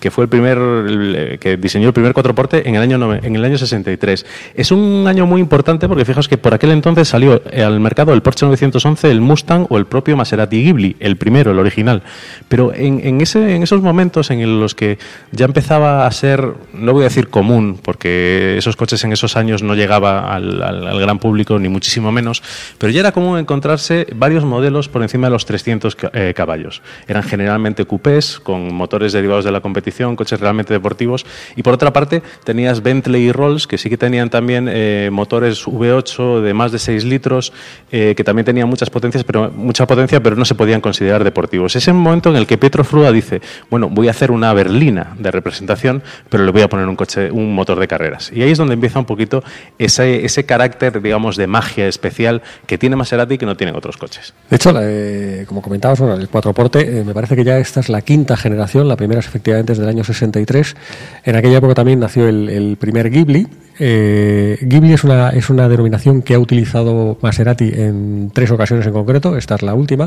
que fue el primer eh, que diseñó el primer cuatroporte en el año en el año 63. Es un año muy importante porque fijaos que por aquel entonces salió eh, al mercado el Porsche 911, el Mustang o el propio Maserati Ghibli, el primero, el original. Pero en, en ese, en esos momentos en los que ya empezaba a ser, no voy a decir común, porque esos coches en esos años no llegaba al, al- al gran público ni muchísimo menos, pero ya era común encontrarse varios modelos por encima de los 300 ca- eh, caballos. Eran generalmente coupés con motores derivados de la competición coches realmente deportivos. Y por otra parte, tenías Bentley y Rolls, que sí que tenían también eh, motores V8 de más de 6 litros, eh, que también tenían muchas potencias, pero, mucha potencia, pero no se podían considerar deportivos. Es el momento en el que Pietro Frua dice, bueno, voy a hacer una berlina de representación, pero le voy a poner un coche, un motor de carreras. Y ahí es donde empieza un poquito ese, ese carácter, digamos, de magia especial que tiene Maserati y que no tienen otros coches. De hecho, eh, como comentabas, bueno, el cuatro porte, me parece que ya esta es la quinta generación, la primera es efectivamente desde año 63. En aquella época también nació el, primer Ghibli. Eh, Ghibli es una, es una denominación que ha utilizado Maserati en tres ocasiones en concreto, esta es la última.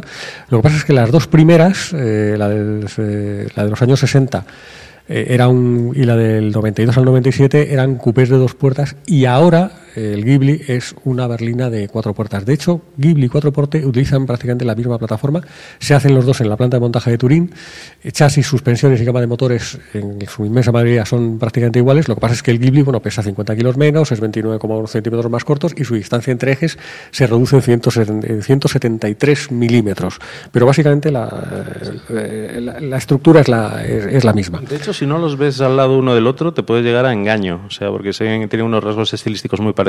Lo que pasa es que las dos primeras, eh, la, del- eh, la de los años 60 eh, era un, y la del 92 al 97 eran cupés de dos puertas y ahora el Ghibli es una berlina de cuatro puertas. De hecho, Ghibli y cuatro porte utilizan prácticamente la misma plataforma. Se hacen los dos en la planta de montaje de Turín. Chasis, suspensiones y gama de motores en su inmensa mayoría son prácticamente iguales. Lo que pasa es que el Ghibli bueno, pesa 50 kilos menos, es 29,1 centímetros más cortos y su distancia entre ejes se reduce en 170 en 173 milímetros. Pero básicamente la, eh, estructura es la, es, la misma. De hecho, si no los ves al lado uno del otro, te puede llegar a engaño. O sea, porque se- tiene unos rasgos estilísticos muy parecidos.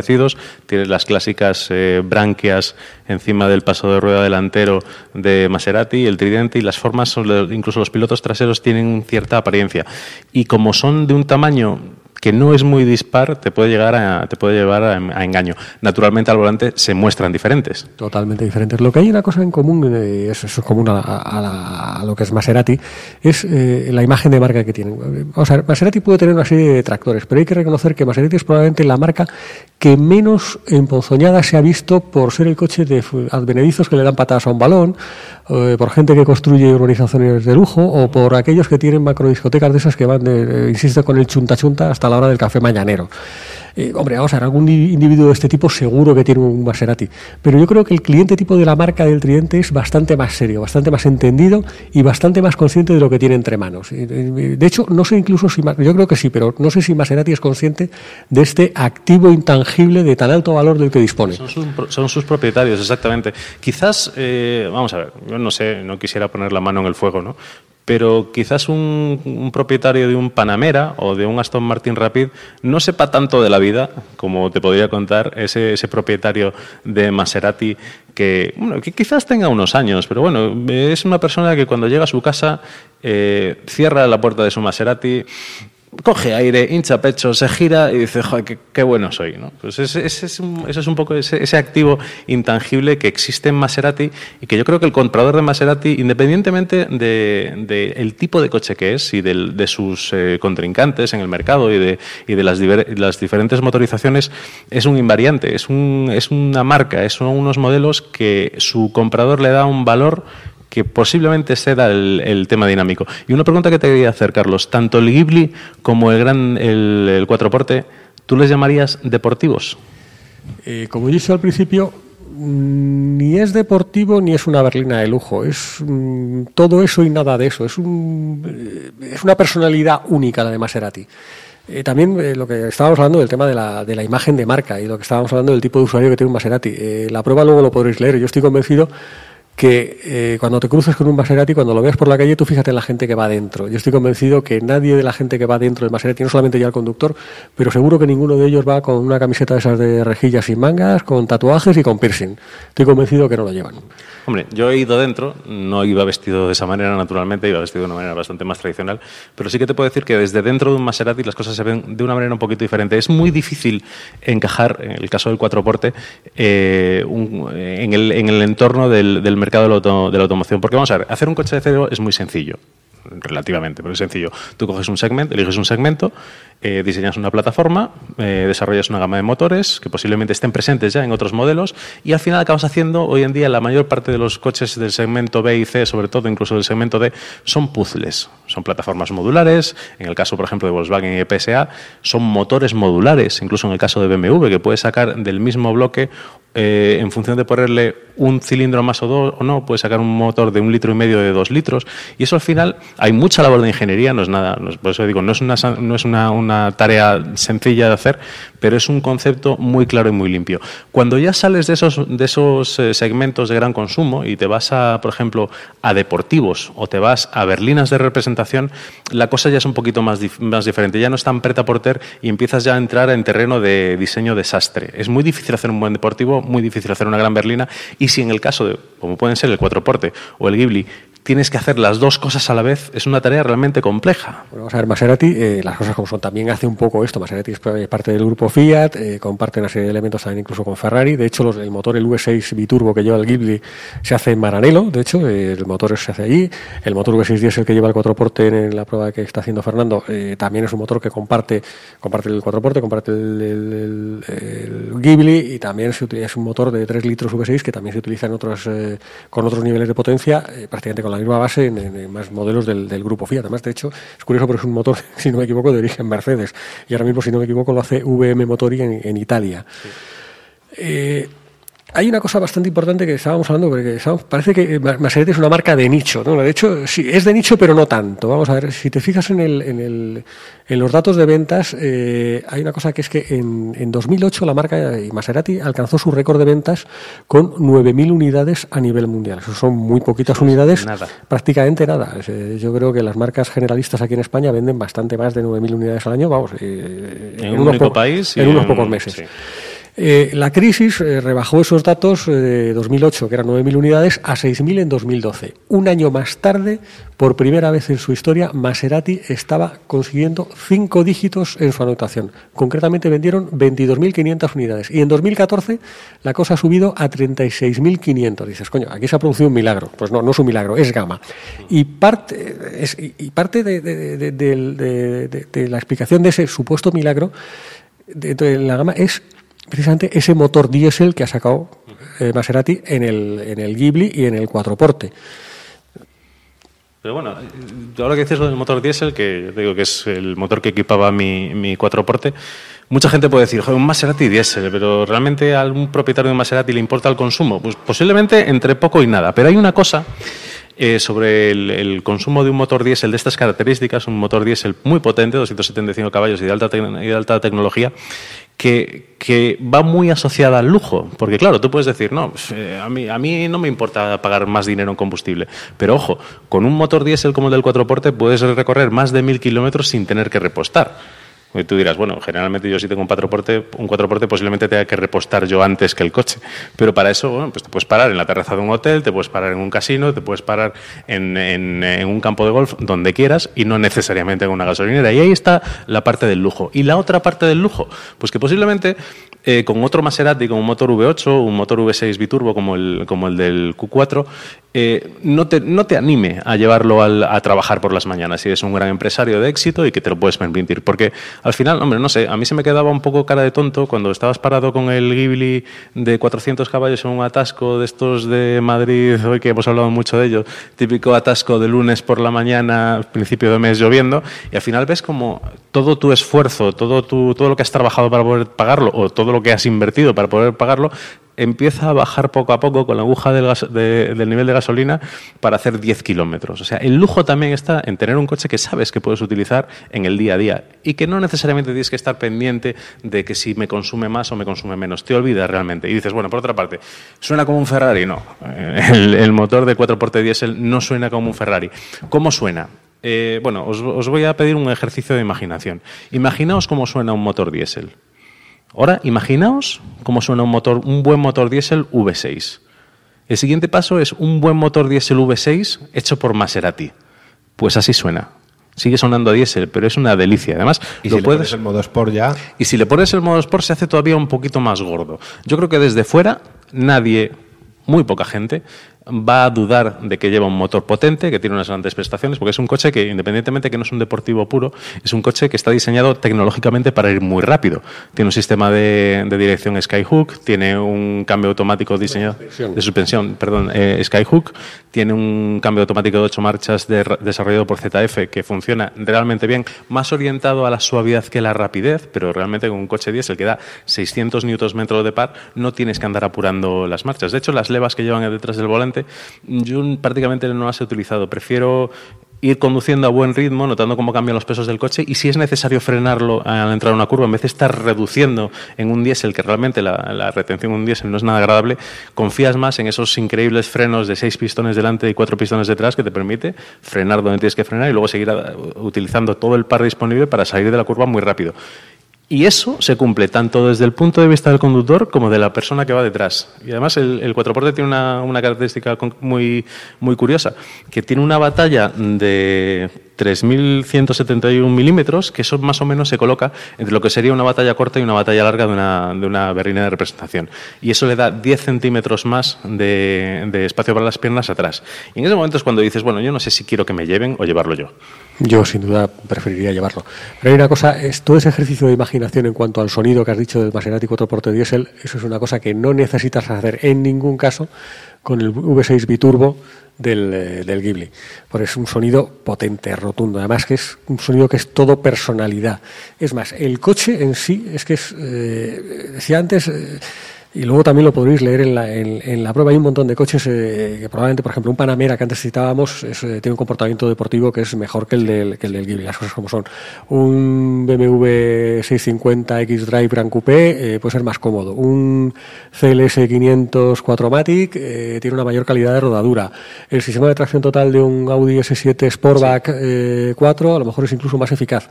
Tienes las clásicas eh, branquias encima del paso de rueda delantero de Maserati, el tridente y las formas, incluso los pilotos traseros tienen cierta apariencia. Y como son de un tamaño que no es muy dispar, te puede llegar a, te puede llevar a, a engaño. Naturalmente al volante se muestran diferentes. Totalmente diferentes. Lo que hay una cosa en común, eh, es, es común a, a a lo que es Maserati, es eh, la imagen de marca que tienen. Eh, Vamos a ver, Maserati puede tener una serie de detractores, pero hay que reconocer que Maserati es probablemente la marca que menos emponzoñada se ha visto por ser el coche de advenedizos que le dan patadas a un balón, eh, por gente que construye urbanizaciones de lujo o por aquellos que tienen macrodiscotecas de esas que van, de, eh, insisto, con el chunta chunta hasta la del café mañanero. Eh, hombre, vamos a ver, algún di- individuo de este tipo seguro que tiene un Maserati, pero yo creo que el cliente tipo de la marca del Tridente es bastante más serio, bastante más entendido y bastante más consciente de lo que tiene entre manos. Eh, eh, De hecho, no sé incluso si, yo creo que sí, pero no sé si Maserati es consciente de este activo intangible de tan alto valor del que dispone. Son sus, propietarios, exactamente. Quizás, vamos a ver, yo no sé, no quisiera poner la mano en el fuego, ¿no? Pero quizás un, propietario de un Panamera o de un Aston Martin Rapid no sepa tanto de la vida como te podría contar ese, ese propietario de Maserati que, bueno, que quizás tenga unos años, pero bueno, es una persona que cuando llega a su casa eh, cierra la puerta de su Maserati, coge aire, hincha pecho, se gira y dice, joder, qué, bueno soy. ¿no? Pues ese, ese es un, ese es un poco ese, activo intangible que existe en Maserati y que yo creo que el comprador de Maserati, independientemente del de, el tipo de coche que es y del- de sus eh, contrincantes en el mercado y de, las diferentes motorizaciones, es un invariante, es, un, es una marca, son unos modelos que su comprador le da un valor que posiblemente ceda el, el tema dinámico. Y una pregunta que te quería hacer, Carlos. Tanto el Ghibli como el gran el, el cuatro porte, ¿tú les llamarías deportivos? Eh, como he al principio, mm, ni es deportivo ni es una berlina de lujo. Es mm, todo eso y nada de eso. Es, un, eh, es una personalidad única la de Maserati. Eh, también lo que estábamos hablando del tema de la, de la imagen de marca y lo que estábamos hablando del tipo de usuario que tiene un Maserati. La prueba luego lo podréis leer. Yo estoy convencido que eh, cuando te cruces con un Maserati, cuando lo veas por la calle, tú fíjate en la gente que va dentro. Yo estoy convencido que nadie de la gente que va dentro del Maserati, no solamente ya el conductor, pero seguro que ninguno de ellos va con una camiseta de esas de rejillas sin mangas, con tatuajes y con piercing. Estoy convencido que no lo llevan. Hombre, yo he ido dentro, no iba vestido de esa manera naturalmente, iba vestido de una manera bastante más tradicional, pero sí que te puedo decir que desde dentro de un Maserati las cosas se ven de una manera un poquito diferente. Es muy difícil encajar, en el caso del cuatro porte, eh, un- en, el, en el entorno del, del mercado de la, auto- de la automoción. Porque vamos a ver, hacer un coche de cero es muy sencillo relativamente, pero es sencillo. Tú coges un segmento, eliges un segmento, eh, diseñas una plataforma, eh, desarrollas una gama de motores que posiblemente estén presentes ya en otros modelos y al final acabas haciendo, hoy en día, la mayor parte de los coches del segmento B y C, sobre todo incluso del segmento D, son puzzles. Son plataformas modulares, en el caso, por ejemplo, de Volkswagen y PSA, son motores modulares, incluso en el caso de BMW, que puedes sacar del mismo bloque eh, en función de ponerle un cilindro más o, dos, o no, puedes sacar un motor de un litro y medio de dos litros. Y eso al final hay mucha labor de ingeniería, no es nada, no es- por eso digo, no es, una, no es una tarea sencilla de hacer, pero es un concepto muy claro y muy limpio. Cuando ya sales de esos, de esos eh, segmentos de gran consumo y te vas a, por ejemplo, a deportivos o te vas a berlinas de representación, la cosa ya es un poquito más, más diferente. Ya no es tan preta porter y empiezas ya a entrar en terreno de diseño desastre. Es muy difícil hacer un buen deportivo, muy difícil hacer una gran berlina y si en el caso de, como pueden ser el cuatro porte o el Ghibli, tienes que hacer las dos cosas a la vez, es una tarea realmente compleja. Bueno, vamos a ver, Maserati, eh, las cosas como son, también hace un poco esto. Maserati es parte del grupo Fiat, eh, comparte una serie de elementos también incluso con Ferrari. De hecho, los- el motor, el V6 biturbo que lleva el Ghibli, se hace en Maranello. De hecho, eh, el motor se hace allí. El motor V6 diesel que lleva el cuatro porte en la prueba que está haciendo Fernando, eh, también es un motor que comparte, comparte el cuatro porte, comparte el, Ghibli y también es un motor de 3 litros V6 que también se utiliza en otros, eh, con otros niveles de potencia, prácticamente con la misma base en, más modelos del, del grupo Fiat. Además, de hecho, es curioso porque es un motor, [laughs] si no me equivoco, de origen Mercedes. Y ahora mismo, si no me equivoco, lo hace VM Motori en, en Italia. Eh, hay una cosa bastante importante que estábamos hablando, porque estábamos- parece que Ma- Maserati es una marca de nicho. ¿no? De hecho, sí, es de nicho, pero no tanto. Vamos a ver, si te fijas en, el, en, el- en los datos de ventas, eh, hay una cosa que es que en, en 2008 la marca Maserati alcanzó su récord de ventas con 9.000 unidades a nivel mundial. Eso son muy poquitas unidades, nada. prácticamente nada. Eh, Yo creo que las marcas generalistas aquí en España venden bastante más de 9.000 unidades al año, vamos, eh, En un unos único país y en unos pocos meses. sí. Eh, la crisis eh, rebajó esos datos eh, de 2008, que eran 9.000 unidades, a 6.000 en 2012. Un año más tarde, por primera vez en su historia, Maserati estaba consiguiendo cinco dígitos en su anotación. Concretamente vendieron 22.500 unidades. Y en 2014 la cosa ha subido a 36.500. Dices, coño, aquí se ha producido un milagro. Pues no, no es un milagro, es gama. Y parte, de, de- la explicación de ese supuesto milagro de la gama es precisamente ese motor diésel que ha sacado eh, Maserati en el, en el Ghibli y en el cuatro porte. Pero bueno, ahora que dices lo del motor diésel, que digo que es el motor que equipaba mi, mi cuatro porte, mucha gente puede decir, "Joder, un Maserati diésel, pero ¿realmente a algún propietario de un Maserati le importa el consumo? Pues posiblemente entre poco y nada. Pero hay una cosa eh, sobre el, el consumo de un motor diésel de estas características, un motor diésel muy potente, 275 caballos y de alta, y de alta tecnología, que, va muy asociada al lujo. Porque claro, tú puedes decir, no, pues, eh, a, mí, a no me importa pagar más dinero en combustible. Pero ojo, con un motor diésel como el del 4 porte puedes recorrer más de mil kilómetros sin tener que repostar. Y tú dirás, bueno, generalmente yo si tengo un cuatro porte, un cuatro porte posiblemente tenga que repostar yo antes que el coche. Pero para eso, bueno, pues te puedes parar en la terraza de un hotel, te puedes parar en un casino, te puedes parar en, en- un campo de golf, donde quieras, y no necesariamente en una gasolinera. Y ahí está la parte del lujo. Y la otra parte del lujo, pues que posiblemente eh, con otro Maserati, con un motor V8, un motor V6 biturbo como el, como el del Q4, eh, no, te, no te anime a llevarlo al- a trabajar por las mañanas si eres un gran empresario de éxito y que te lo puedes permitir. Porque al final, hombre, no sé, a mí se me quedaba un poco cara de tonto cuando estabas parado con el Ghibli de 400 caballos en un atasco de estos de Madrid, hoy que hemos hablado mucho de ello, típico atasco de lunes por la mañana, principio de mes lloviendo, y al final ves como todo tu esfuerzo, todo, tu, todo lo que has trabajado para poder pagarlo o todo lo que has invertido para poder pagarlo, empieza a bajar poco a poco con la aguja del, nivel de gasolina para hacer 10 kilómetros. O sea, el lujo también está en tener un coche que sabes que puedes utilizar en el día a día y que no necesariamente tienes que estar pendiente de que si me consume más o me consume menos. Te olvidas realmente. Y dices, bueno, por otra parte, ¿suena como un Ferrari? No. Eh, El, motor de 4 porte diésel no suena como un Ferrari. ¿Cómo suena? Eh, bueno, os, os voy a pedir un ejercicio de imaginación. Imaginaos cómo suena un motor diésel. Ahora, imaginaos cómo suena un motor, un buen motor diésel V6. El siguiente paso es un buen motor diésel V6 hecho por Maserati. Pues así suena. Sigue sonando a diésel, pero es una delicia. Además, Y lo si le puedes pones el modo Sport ya, y si le pones el modo Sport se hace todavía un poquito más gordo. Yo creo que desde fuera nadie, muy poca gente, va a dudar de que lleva un motor potente, que tiene unas grandes prestaciones, porque es un coche que, independientemente que no es un deportivo puro, es un coche que está diseñado tecnológicamente para ir muy rápido. Tiene un sistema de, de dirección Skyhook, tiene un cambio automático diseñado de suspensión, perdón, eh, Skyhook, tiene un cambio automático de ocho marchas de- desarrollado por ZF que funciona realmente bien, más orientado a la suavidad que la rapidez, pero realmente con un coche diésel que da 600 Nm de par, no tienes que andar apurando las marchas. De hecho, las levas que llevan detrás del volante, yo prácticamente no las he utilizado. Prefiero ir conduciendo a buen ritmo, notando cómo cambian los pesos del coche y si es necesario frenarlo al entrar a una curva, en vez de estar reduciendo en un diésel, que realmente la, la retención en un diésel no es nada agradable, confías más en esos increíbles frenos de seis pistones delante y cuatro pistones detrás que te permite frenar donde tienes que frenar y luego seguir utilizando todo el par disponible para salir de la curva muy rápido. Y eso se cumple tanto desde el punto de vista del conductor como de la persona que va detrás. Y además el, el cuatroporte tiene una, una característica muy, muy curiosa, que tiene una batalla de 3.171 milímetros, que eso más o menos se coloca entre lo que sería una batalla corta y una batalla larga de una, de una berrina de representación. Y eso le da 10 centímetros más de, de espacio para las piernas atrás. Y en ese momento es cuando dices, bueno, yo no sé si quiero que me lleven o llevarlo yo. Yo sin duda preferiría llevarlo. Pero hay una cosa, es todo ese ejercicio de imaginación en cuanto al sonido que has dicho del Maserati 4x diésel, eso es una cosa que no necesitas hacer en ningún caso con el V6 biturbo del, eh, del Ghibli. Porque es un sonido potente, rotundo. Además que es un sonido que es todo personalidad. Es más, el coche en sí es que es, eh, decía antes... eh, y luego también lo podréis leer en la, en, en la prueba. Hay un montón de coches eh, que probablemente, por ejemplo, un Panamera que antes citábamos es, eh, tiene un comportamiento deportivo que es mejor que el del, que el del Ghibli, las cosas como son. Un BMW 650 X-Drive Gran Coupé eh, puede ser más cómodo. Un CLS 500 4MATIC eh, tiene una mayor calidad de rodadura. El sistema de tracción total de un Audi S7 Sportback eh, 4 a lo mejor es incluso más eficaz.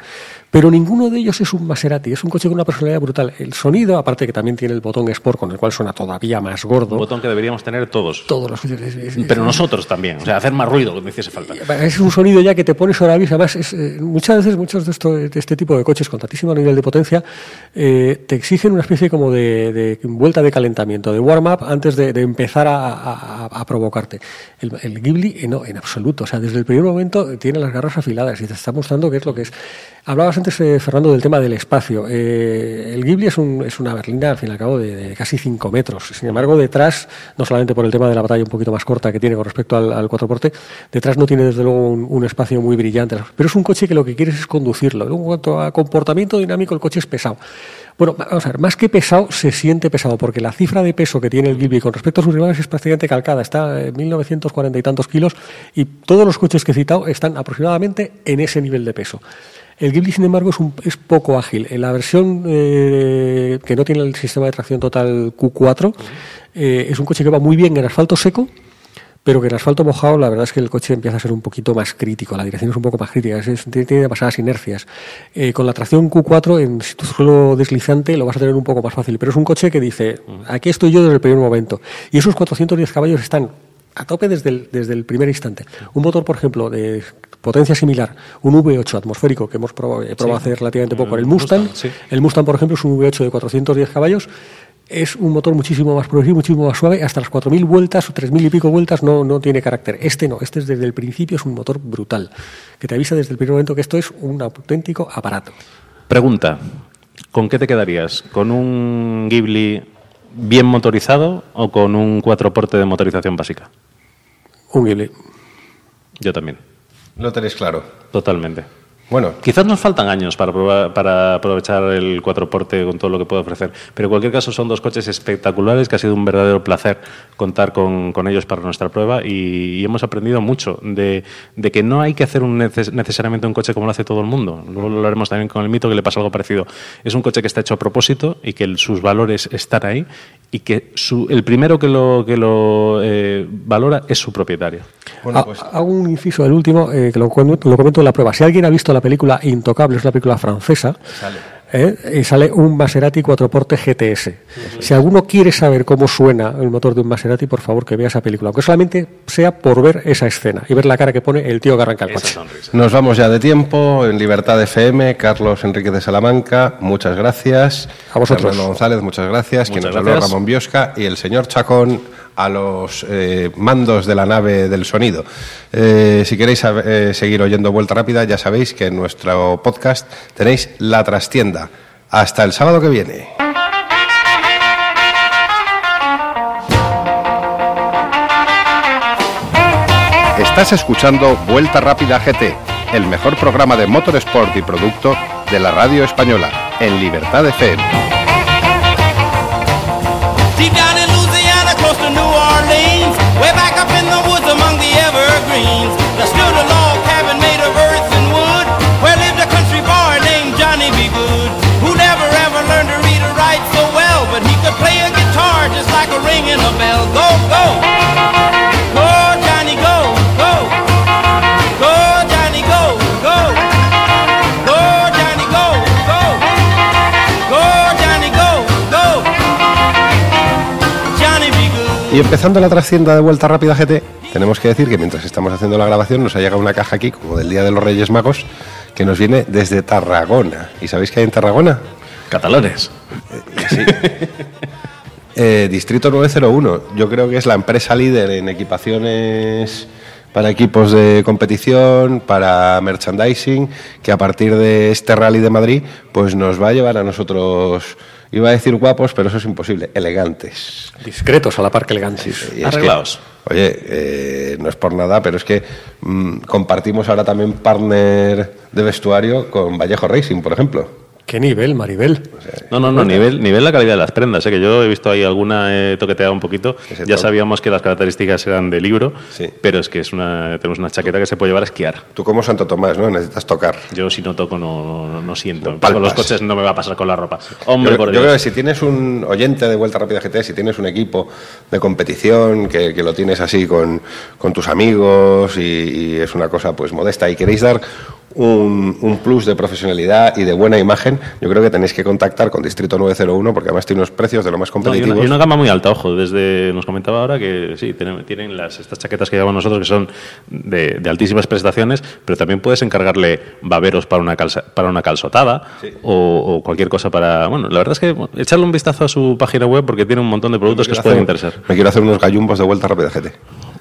Pero ninguno de ellos es un Maserati, es un coche con una personalidad brutal. El sonido, aparte que también tiene el botón Sport, con el cual suena todavía más gordo. Un botón que deberíamos tener todos. Todos los coches. es- es- Pero nosotros también, o sea, hacer más ruido que hiciese falta. es un sonido ya que te pones ahora mismo. Además, eh, muchas veces muchos de, esto- de este tipo de coches con tantísimo nivel de potencia eh, te exigen una especie como de, de vuelta de calentamiento, de warm-up antes de, de empezar a, a- a provocarte. El, el Ghibli, eh, no, en absoluto. O sea, desde el primer momento tiene las garras afiladas y te está mostrando qué es lo que es. Hablabas antes, eh, Fernando, del tema del espacio. Eh, el Ghibli es, un- es una berlina, al fin y al cabo, de, casi 5 metros. Sin embargo, detrás, no solamente por el tema de la batalla un poquito más corta que tiene con respecto al, al cuatroporte, detrás no tiene desde luego un, un espacio muy brillante. Pero es un coche que lo que quieres es conducirlo. En cuanto a comportamiento dinámico, el coche es pesado. Bueno, vamos a ver, más que pesado, se siente pesado, porque la cifra de peso que tiene el Ghibli con respecto a sus rivales es prácticamente calcada. Está en 1940 y tantos kilos y todos los coches que he citado están aproximadamente en ese nivel de peso. El Ghibli, sin embargo, es, un- es poco ágil. En la versión eh, que no tiene el sistema de tracción total Q4, eh, es un coche que va muy bien en asfalto seco, pero que en asfalto mojado la verdad es que el coche empieza a ser un poquito más crítico, la dirección es un poco más crítica, es- tiene, demasiadas inercias. Eh, con la tracción Q4 en suelo deslizante lo vas a tener un poco más fácil, pero es un coche que dice, aquí estoy yo desde el primer momento. Y esos 410 caballos están a tope desde el, desde el primer instante. Un motor, por ejemplo, de potencia similar, un V8 atmosférico que hemos probado, he probado hace relativamente poco, el Mustang, Mustang, sí. el Mustang, por ejemplo, es un V8 de 410 caballos. Es un motor muchísimo más progresivo, muchísimo más suave. Hasta las 4.000 vueltas o 3.000 y pico vueltas no, no tiene carácter. Este no, este es desde el principio es un motor brutal, que te avisa desde el primer momento que esto es un auténtico aparato. Pregunta, ¿con qué te quedarías? ¿Con un Ghibli bien motorizado o con un cuatroporte de motorización básica? Un Ghibli. Yo también, Lo tenéis claro. totalmente. Bueno, Quizás nos faltan años para, probar- para aprovechar el cuatroporte con todo lo que puede ofrecer, pero en cualquier caso son dos coches espectaculares que ha sido un verdadero placer contar con, con ellos para nuestra prueba y, y hemos aprendido mucho de, de que no hay que hacer un neces- necesariamente un coche como lo hace todo el mundo. Luego lo haremos también con el mito que le pasa algo parecido. Es un coche que está hecho a propósito y que el- sus valores están ahí y que su- el primero que lo, que lo eh, valora es su propietario. bueno, Ha- pues Hago un inciso, el último, eh, que lo comento en la prueba. Si alguien ha visto la película Intocable, es una película francesa, ¿eh? y sale un Maserati cuatroporte GTS. Si alguno quiere saber cómo suena el motor de un Maserati, por favor que vea esa película, aunque solamente sea por ver esa escena y ver la cara que pone el tío que arranca el coche. Nos vamos ya de tiempo en Libertad FM. Carlos Enrique de Salamanca, muchas gracias. A vosotros. Fernando González, muchas gracias. Quien Muchas nos habló, gracias. Ramón Biosca. Y el señor Chacón a los eh, mandos de la nave del sonido. Eh, si queréis eh, seguir oyendo Vuelta Rápida, ya sabéis que en nuestro podcast tenéis La Trastienda. Hasta el sábado que viene. Estás escuchando Vuelta Rápida GT, el mejor programa de motorsport y producto de la radio española, en Libertad FM. Y empezando la trascienda de Vuelta Rápida GT, tenemos que decir que mientras estamos haciendo la grabación nos ha llegado una caja aquí, como del Día de los Reyes Magos, que nos viene desde Tarragona. ¿Y sabéis qué hay en Tarragona? Catalanes. Sí. Eh, Distrito 901, yo creo que es la empresa líder en equipaciones para equipos de competición, para merchandising, que a partir de este rally de Madrid, pues nos va a llevar a nosotros, iba a decir guapos, pero eso es imposible, elegantes. Discretos a la par que elegantes. Y es Arreglados. que, oye, eh, no es por nada, pero es que mm, compartimos ahora también partner de vestuario con Vallejo Racing, por ejemplo. ¿Qué nivel, Maribel? No, no, no, nivel, nivel la calidad de las prendas. ¿eh? Que yo he visto ahí alguna eh, toqueteada un poquito. Ese Ya top. sabíamos que las características eran de libro, Sí. pero es que es una, tenemos una chaqueta que se puede llevar a esquiar. Tú como Santo Tomás, ¿no? Necesitas tocar. Yo si no toco no, no, no siento. Con los coches no me va a pasar con la ropa. Hombre, yo, por yo Dios. creo que si tienes un oyente de Vuelta Rápida GT, si tienes un equipo de competición que, que lo tienes así con, con tus amigos y, y es una cosa pues modesta y queréis dar un, un plus de profesionalidad y de buena imagen, yo creo que tenéis que contactar con Distrito 901 porque además tiene unos precios de lo más No, y, competitivos. una, y una gama muy alta, ojo, desde nos comentaba ahora que sí, tienen, tienen las, estas chaquetas que llevamos nosotros que son de, de altísimas prestaciones, pero también puedes encargarle baberos para una, calza- para una calzotada o, o cualquier cosa para... Bueno, la verdad es que echarle un vistazo a su página web porque tiene un montón de productos que os pueden interesar. Me quiero hacer unos gallumbos de Vuelta Rápida GT.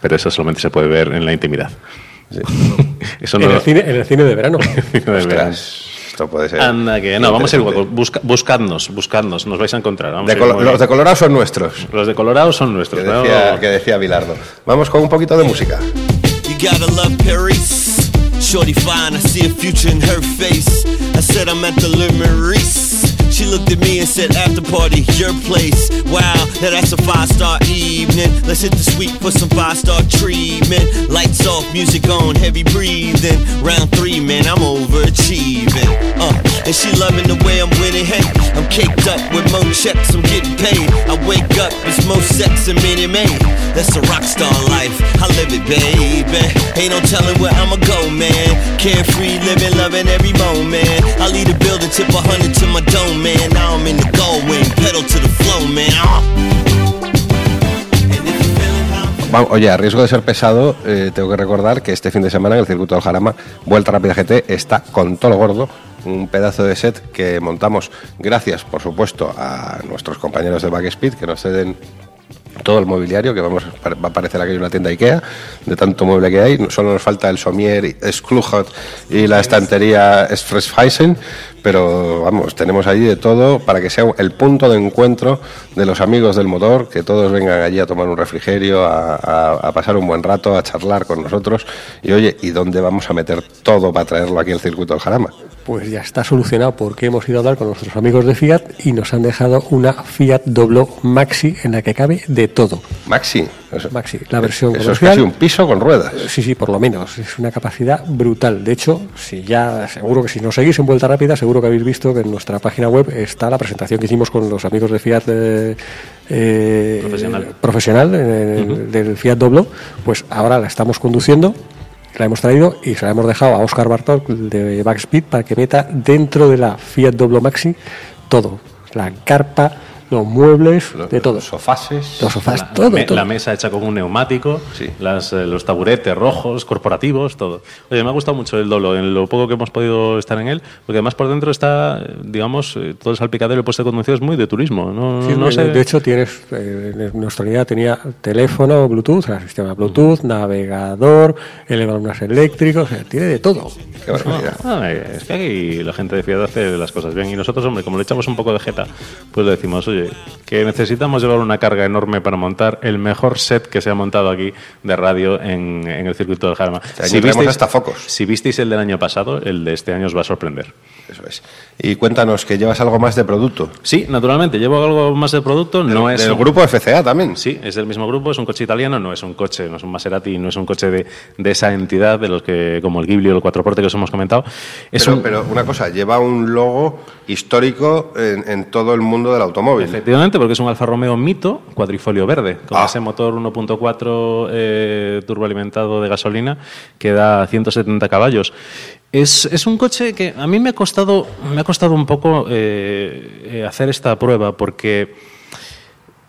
Pero eso solamente se puede ver en la intimidad. [laughs] Eso En no el, cine, en el cine de verano. [laughs] Ostras, esto puede ser. Anda que no, vamos a ir. Busca- buscadnos, buscadnos, nos vais a encontrar. Vamos De a colo- los de Colorado son nuestros. Los de Colorado son Que nuestros. ¿no? decía, que decía Bilardo. Vamos con un poquito de música. You gotta love Paris. Shorty fine, I see a future in her face. I said I'm at the Le Maurice. She looked at me and said, after party, your place. Wow, now that's a five star evening. Let's hit the suite for some five star treatment. Lights off, music on, heavy breathing. Round three, man, I'm overachieving. Uh, and she loving the way I'm winning. Hey, I'm caked up with more checks, I'm getting paid. I wake up, it's more sex and mini made. That's a rock star life, I live it, baby. Ain't no telling where I'ma go, man. Carefree, living, loving every moment. I lead a building, tip a hundred to my dome, man. Now Oye, a riesgo de ser pesado, eh, tengo que recordar que este fin de semana en el circuito del Jarama, Vuelta Rápida GT está con todo lo gordo. Un pedazo de set que montamos gracias, por supuesto, a nuestros compañeros de Backspeed que nos ceden todo el mobiliario, que vamos, va a parecer aquello una tienda Ikea, de tanto mueble que hay. Solo nos falta el somier, Skluhot y la estantería Sfresheisen, pero vamos, tenemos allí de todo para que sea el punto de encuentro de los amigos del motor, que todos vengan allí a tomar un refrigerio, a, a- a pasar un buen rato, a charlar con nosotros. Y oye, ¿y dónde vamos a meter todo para traerlo aquí al circuito del Jarama? Pues ya está solucionado porque hemos ido a hablar con nuestros amigos de Fiat y nos han dejado una Fiat Doblo Maxi en la que cabe de todo. Maxi. Eso, Maxi, la versión eso es casi un piso con ruedas. Sí, sí, por lo menos. Es una capacidad brutal. De hecho, si ya, seguro que si nos seguís en Vuelta Rápida, seguro que habéis visto que en nuestra página web está la presentación que hicimos con los amigos de Fiat eh, eh, Profesional. profesional, eh, del Fiat Doblo. Pues ahora la estamos conduciendo, la hemos traído y se la hemos dejado a Oscar Bartol de Backspeed para que meta dentro de la Fiat Doblo Maxi todo. La carpa, los muebles, de todo. Los sofases. Los sofás, La, todo, me- todo. la mesa hecha con un neumático, Sí. las, eh, los taburetes rojos, corporativos, todo. Oye, me ha gustado mucho el Dolo, en lo poco que hemos podido estar en él, porque además por dentro está, eh, digamos, eh, todo el salpicadero y el puesto de conducción es muy de turismo. No, Sí, no de, sé. de hecho, tienes, eh, en nuestra unidad tenía teléfono, Bluetooth, sea, sistema Bluetooth, navegador, elevadoras eléctricos, o sea, tiene de todo. Qué barbaridad. Ah, es que aquí la gente de Fiat hace las cosas bien y nosotros, hombre, como le echamos un poco de jeta, pues le decimos, oye, que necesitamos llevar una carga enorme para montar el mejor set que se ha montado aquí de radio en, en el circuito del Jarama. Este año traemos hasta focos. Si visteis el del año pasado, el de este año os va a sorprender. Eso es. Y cuéntanos que llevas algo más de producto. Sí, naturalmente, llevo algo más de producto, no es... Del un- grupo FCA también. Sí, es del mismo grupo, es un coche italiano, no es un coche, no es un Maserati, no es un coche de, de esa entidad de los que, como el Ghibli o el Cuatro Porte que os hemos comentado. Es pero, un, pero una cosa, lleva un logo histórico en, en todo el mundo del automóvil. Efectivamente, porque es un Alfa Romeo Mito cuadrifolio verde, con Ah. ese motor 1.4 eh, turboalimentado de gasolina que da 170 caballos. Es, es un coche que a mí me ha costado, me ha costado un poco eh, eh, hacer esta prueba, porque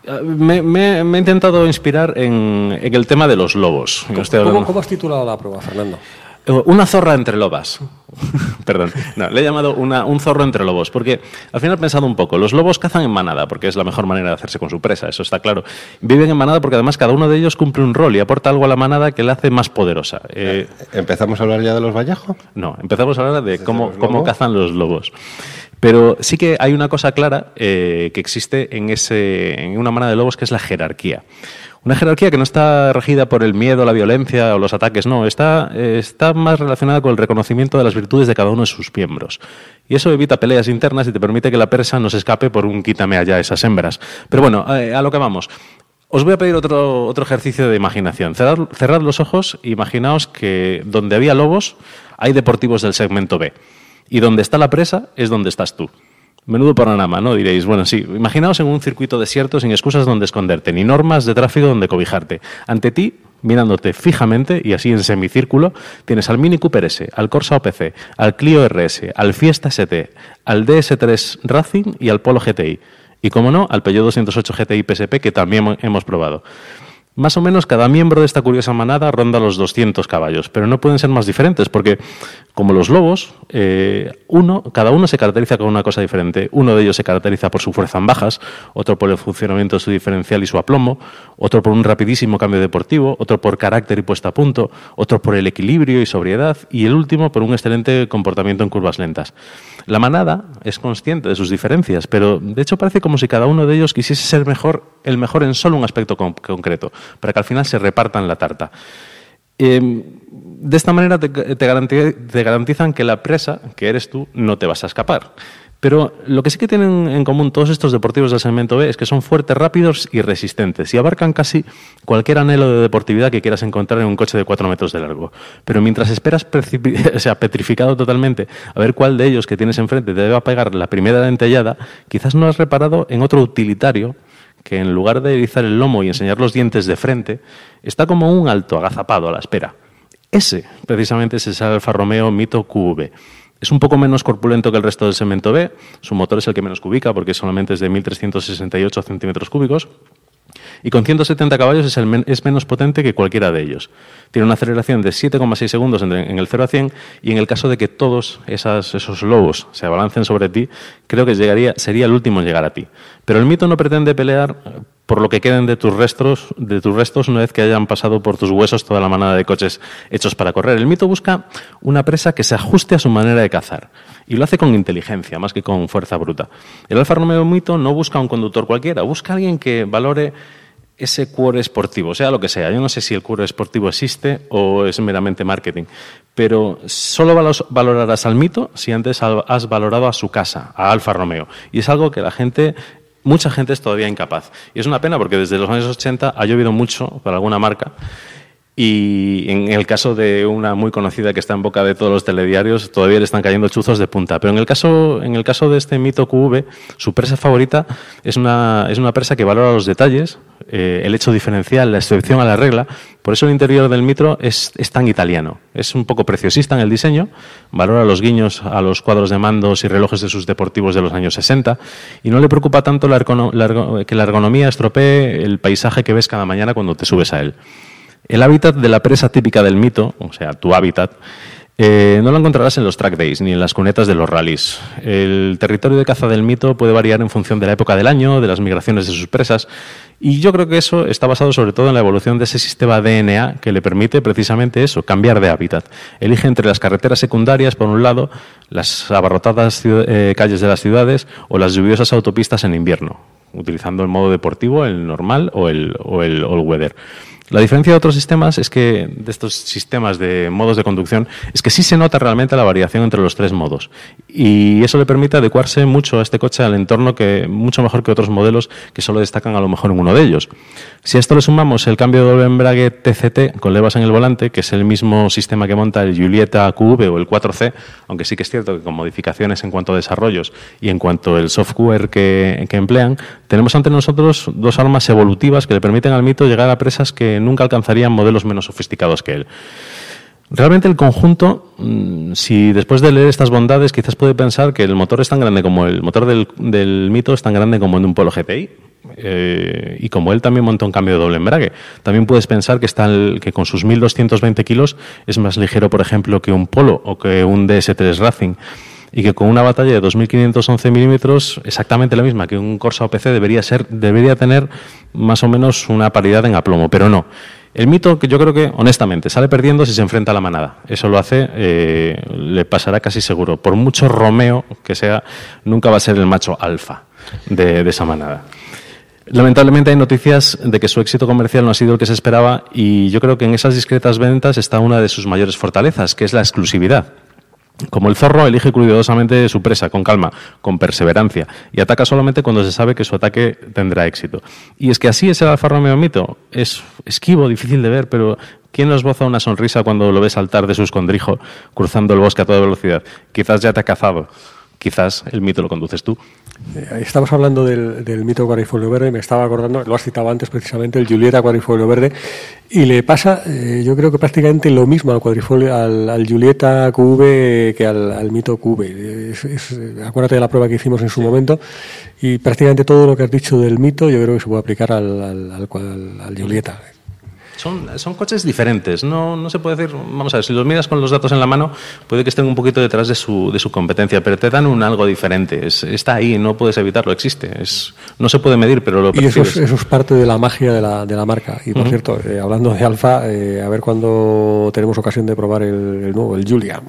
Ah, Me, me- me he intentado inspirar en, en el tema de los lobos. ¿Cómo, cómo has titulado la prueba, Fernando? Eh, Una zorra entre lobas. [laughs] Perdón. No, le he llamado una- un zorro entre lobos, porque al final he pensado un poco. Los lobos cazan en manada, porque es la mejor manera de hacerse con su presa, eso está claro. Viven en manada porque además cada uno de ellos cumple un rol y aporta algo a la manada que la hace más poderosa. Eh, ¿Empezamos a hablar ya de los Vallejo? no, empezamos a hablar de cómo, cómo cazan los lobos. Pero sí que hay una cosa clara eh, que existe en, ese, en una manada de lobos que es la jerarquía. Una jerarquía que no está regida por el miedo, la violencia o los ataques, no, está, está más relacionada con el reconocimiento de las virtudes de cada uno de sus miembros. Y eso evita peleas internas y te permite que la presa no se escape por un quítame allá esas hembras. Pero bueno, eh, a lo que vamos. Os voy a pedir otro, otro ejercicio de imaginación. Cerrad, cerrad los ojos e imaginaos que donde había lobos hay deportivos del segmento B. Y donde está la presa es donde estás tú. Menudo panorama, ¿no? Diréis, bueno, sí, imaginaos en un circuito desierto sin excusas donde esconderte, ni normas de tráfico donde cobijarte. Ante ti, mirándote fijamente y así en semicírculo, tienes al Mini Cooper S, al Corsa OPC, al Clio RS, al Fiesta ST, al DS3 Racing y al Polo GTI. Y como no, al Peugeot 208 GTI PSP que también hemos probado. Más o menos cada miembro de esta curiosa manada ronda los 200 caballos, pero no pueden ser más diferentes porque, como los lobos, eh, uno, cada uno se caracteriza con una cosa diferente. Uno de ellos se caracteriza por su fuerza en bajas, otro por el funcionamiento de su diferencial y su aplomo, otro por un rapidísimo cambio deportivo, otro por carácter y puesta a punto, otro por el equilibrio y sobriedad y el último por un excelente comportamiento en curvas lentas. La manada es consciente de sus diferencias, pero de hecho parece como si cada uno de ellos quisiese ser mejor, el mejor en solo un aspecto con- concreto, para que al final se repartan la tarta. Eh, de esta manera te, te garanti- te garantizan que la presa, que eres tú, no te vas a escapar. Pero lo que sí que tienen en común todos estos deportivos del segmento B es que son fuertes, rápidos y resistentes y abarcan casi cualquier anhelo de deportividad que quieras encontrar en un coche de 4 metros de largo. Pero mientras esperas [laughs] o sea, petrificado totalmente a ver cuál de ellos que tienes enfrente te debe pegar la primera dentellada, quizás no has reparado en otro utilitario que en lugar de erizar el lomo y enseñar los dientes de frente, está como un alto agazapado a la espera. Ese, precisamente, es el Alfa Romeo Mito QV. Es un poco menos corpulento que el resto del segmento B, su motor es el que menos cubica porque solamente es de 1.368 centímetros cúbicos, y con 170 caballos es, menos potente que cualquiera de ellos. Tiene una aceleración de 7,6 segundos en el 0 a 100 y en el caso de que todos esos lobos se abalancen sobre ti, creo que llegaría, sería el último en llegar a ti. Pero el mito no pretende pelear por lo que queden de tus restos, de tus restos una vez que hayan pasado por tus huesos toda la manada de coches hechos para correr. El mito busca una presa que se ajuste a su manera de cazar y lo hace con inteligencia más que con fuerza bruta. El Alfa Romeo Mito no busca un conductor cualquiera, busca alguien que valore ese cuore esportivo, sea lo que sea. Yo no sé si el cuore esportivo existe o es meramente marketing, pero solo valorarás al mito si antes has valorado a su casa, a Alfa Romeo. Y es algo que la gente, mucha gente es todavía incapaz. Y es una pena porque desde los años 80 ha llovido mucho para alguna marca. Y en el caso de una muy conocida que está en boca de todos los telediarios, todavía le están cayendo chuzos de punta. Pero en el caso, en el caso de este mito QV, su presa favorita es una, es una presa que valora los detalles, eh, el hecho diferencial, la excepción a la regla. Por eso el interior del mitro es, es tan italiano. Es un poco preciosista en el diseño, valora los guiños a los cuadros de mandos y relojes de sus deportivos de los años 60 y no le preocupa tanto la que la ergonomía estropee el paisaje que ves cada mañana cuando te subes a él. El hábitat de la presa típica del mito, o sea, tu hábitat, eh, no lo encontrarás en los track days ni en las cunetas de los rallies. El territorio de caza del mito puede variar en función de la época del año, de las migraciones de sus presas, y yo creo que eso está basado sobre todo en la evolución de ese sistema DNA que le permite precisamente eso, cambiar de hábitat. Elige entre las carreteras secundarias, por un lado, las abarrotadas eh, calles de las ciudades o las lluviosas autopistas en invierno, utilizando el modo deportivo, el normal o el, o el all weather. La diferencia de otros sistemas es que, de estos sistemas de modos de conducción, es que sí se nota realmente la variación entre los tres modos. Y eso le permite adecuarse mucho a este coche al entorno que, mucho mejor que otros modelos que solo destacan a lo mejor en uno de ellos. Si a esto le sumamos el cambio de doble embrague TCT con levas en el volante, que es el mismo sistema que monta el Julieta QV o el 4C, aunque sí que es cierto que con modificaciones en cuanto a desarrollos y en cuanto al software que, que emplean, tenemos ante nosotros dos armas evolutivas que le permiten al mito llegar a presas que nunca alcanzarían modelos menos sofisticados que él. Realmente el conjunto, mm, si después de leer estas bondades, quizás puede pensar que el motor es tan grande como el motor del, mito es tan grande como en un Polo GTI. eh, y como él también monta un cambio de doble embrague, también puedes pensar que, está el- que con sus 1220 kilos es más ligero, por ejemplo, que un Polo o que un DS3 Racing. Y que con una batalla de 2.511 milímetros, exactamente la misma que un Corsa OPC, debería, ser, debería tener más o menos una paridad en aplomo, pero no. El mito que yo creo que, honestamente, sale perdiendo si se enfrenta a la manada. Eso lo hace, eh, le pasará casi seguro. Por mucho Romeo que sea, nunca va a ser el macho alfa de, de esa manada. Lamentablemente hay noticias de que su éxito comercial no ha sido el que se esperaba y yo creo que en esas discretas ventas está una de sus mayores fortalezas, que es la exclusividad. Como el zorro elige cuidadosamente su presa, con calma, con perseverancia, y ataca solamente cuando se sabe que su ataque tendrá éxito. Y es que así es el Alfa Romeo Mito. Es esquivo, difícil de ver, pero ¿quién nos boza una sonrisa cuando lo ve saltar de su escondrijo, cruzando el bosque a toda velocidad? Quizás ya te ha cazado. Quizás el mito lo conduces tú. Eh, Estamos hablando del, del mito cuadrifolio verde, me estaba acordando, lo has citado antes precisamente, el Julieta cuadrifolio verde, y le pasa, eh, yo creo que prácticamente lo mismo al cuadrifolio, al, al Julieta QV que al, al mito QV. Es- es- acuérdate de la prueba que hicimos en su momento, y prácticamente todo lo que has dicho del mito, yo creo que se puede aplicar al, al, al al Julieta. Son, son coches diferentes, no, no se puede decir, vamos a ver, si los miras con los datos en la mano, puede que estén un poquito detrás de su, de su competencia, pero te dan un algo diferente, es- está ahí, no puedes evitarlo, existe, es, no se puede medir, pero lo Y eso es, percibes. eso es parte de la magia de la, de la marca. Y por cierto, eh, hablando de Alfa, eh, a ver cuándo tenemos ocasión de probar el, el nuevo, el Julia.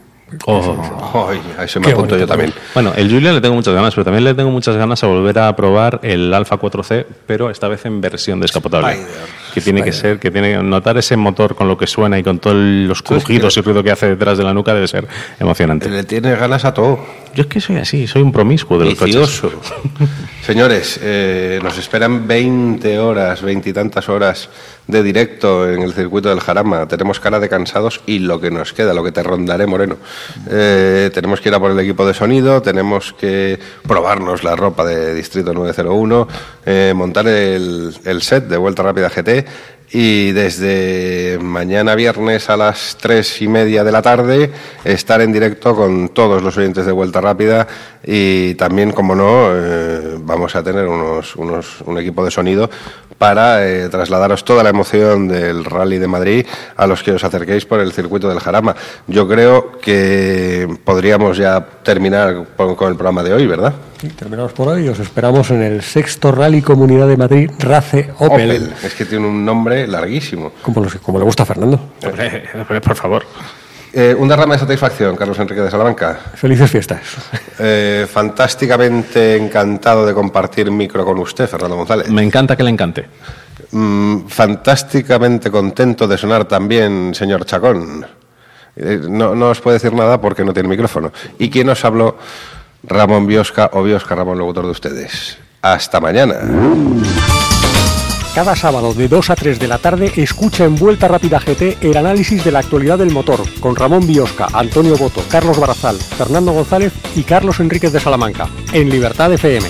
Oh. Eso me apunto yo también. Bueno, el Julia le tengo muchas ganas, pero también le tengo muchas ganas a volver a probar el Alfa 4C, pero esta vez en versión descapotable. Spider. Que tiene que ser, que tiene que notar ese motor con lo que suena y con todos los crujidos y ruido que hace detrás de la nuca debe ser emocionante. Le tienes ganas a todo. Yo es que soy así, soy un promiscuo de los coches. Vicioso. [laughs] Señores, eh, nos esperan 20 horas, veintitantas horas de directo en el circuito del Jarama. Tenemos cara de cansados y lo que nos queda, lo que te rondaré, Moreno. Eh, tenemos que ir a por el equipo de sonido, tenemos que probarnos la ropa de Distrito 901, eh, montar el, el set de Vuelta Rápida GT y desde mañana viernes a las tres y media de la tarde estar en directo con todos los oyentes de Vuelta Rápida y también, como no, eh, vamos a tener unos, unos, un equipo de sonido para eh, trasladaros toda la emoción del Rally de Madrid a los que os acerquéis por el circuito del Jarama. Yo creo que podríamos ya terminar con, con el programa de hoy, ¿verdad? Y terminamos por hoy os esperamos en el sexto Rally Comunidad de Madrid Race Opel. Opel. Es que tiene un nombre larguísimo. Como, los- como le gusta a Fernando. Hombre, hombre, por favor. Eh, un derrame de satisfacción, Carlos Enrique de Salamanca. Felices fiestas. Eh, fantásticamente encantado de compartir micro con usted, Fernando González. Me encanta que le encante. Mm, fantásticamente contento de sonar también, señor Chacón. Eh, no, no os puede decir nada porque no tiene micrófono. ¿Y quién os habló? Ramón Biosca o Biosca Ramón, locutor de ustedes. Hasta mañana. Cada sábado de 2 a 3 de la tarde escucha en Vuelta Rápida GT el análisis de la actualidad del motor con Ramón Biosca, Antonio Boto, Carlos Barazal, Fernando González y Carlos Enríquez de Salamanca en Libertad FM.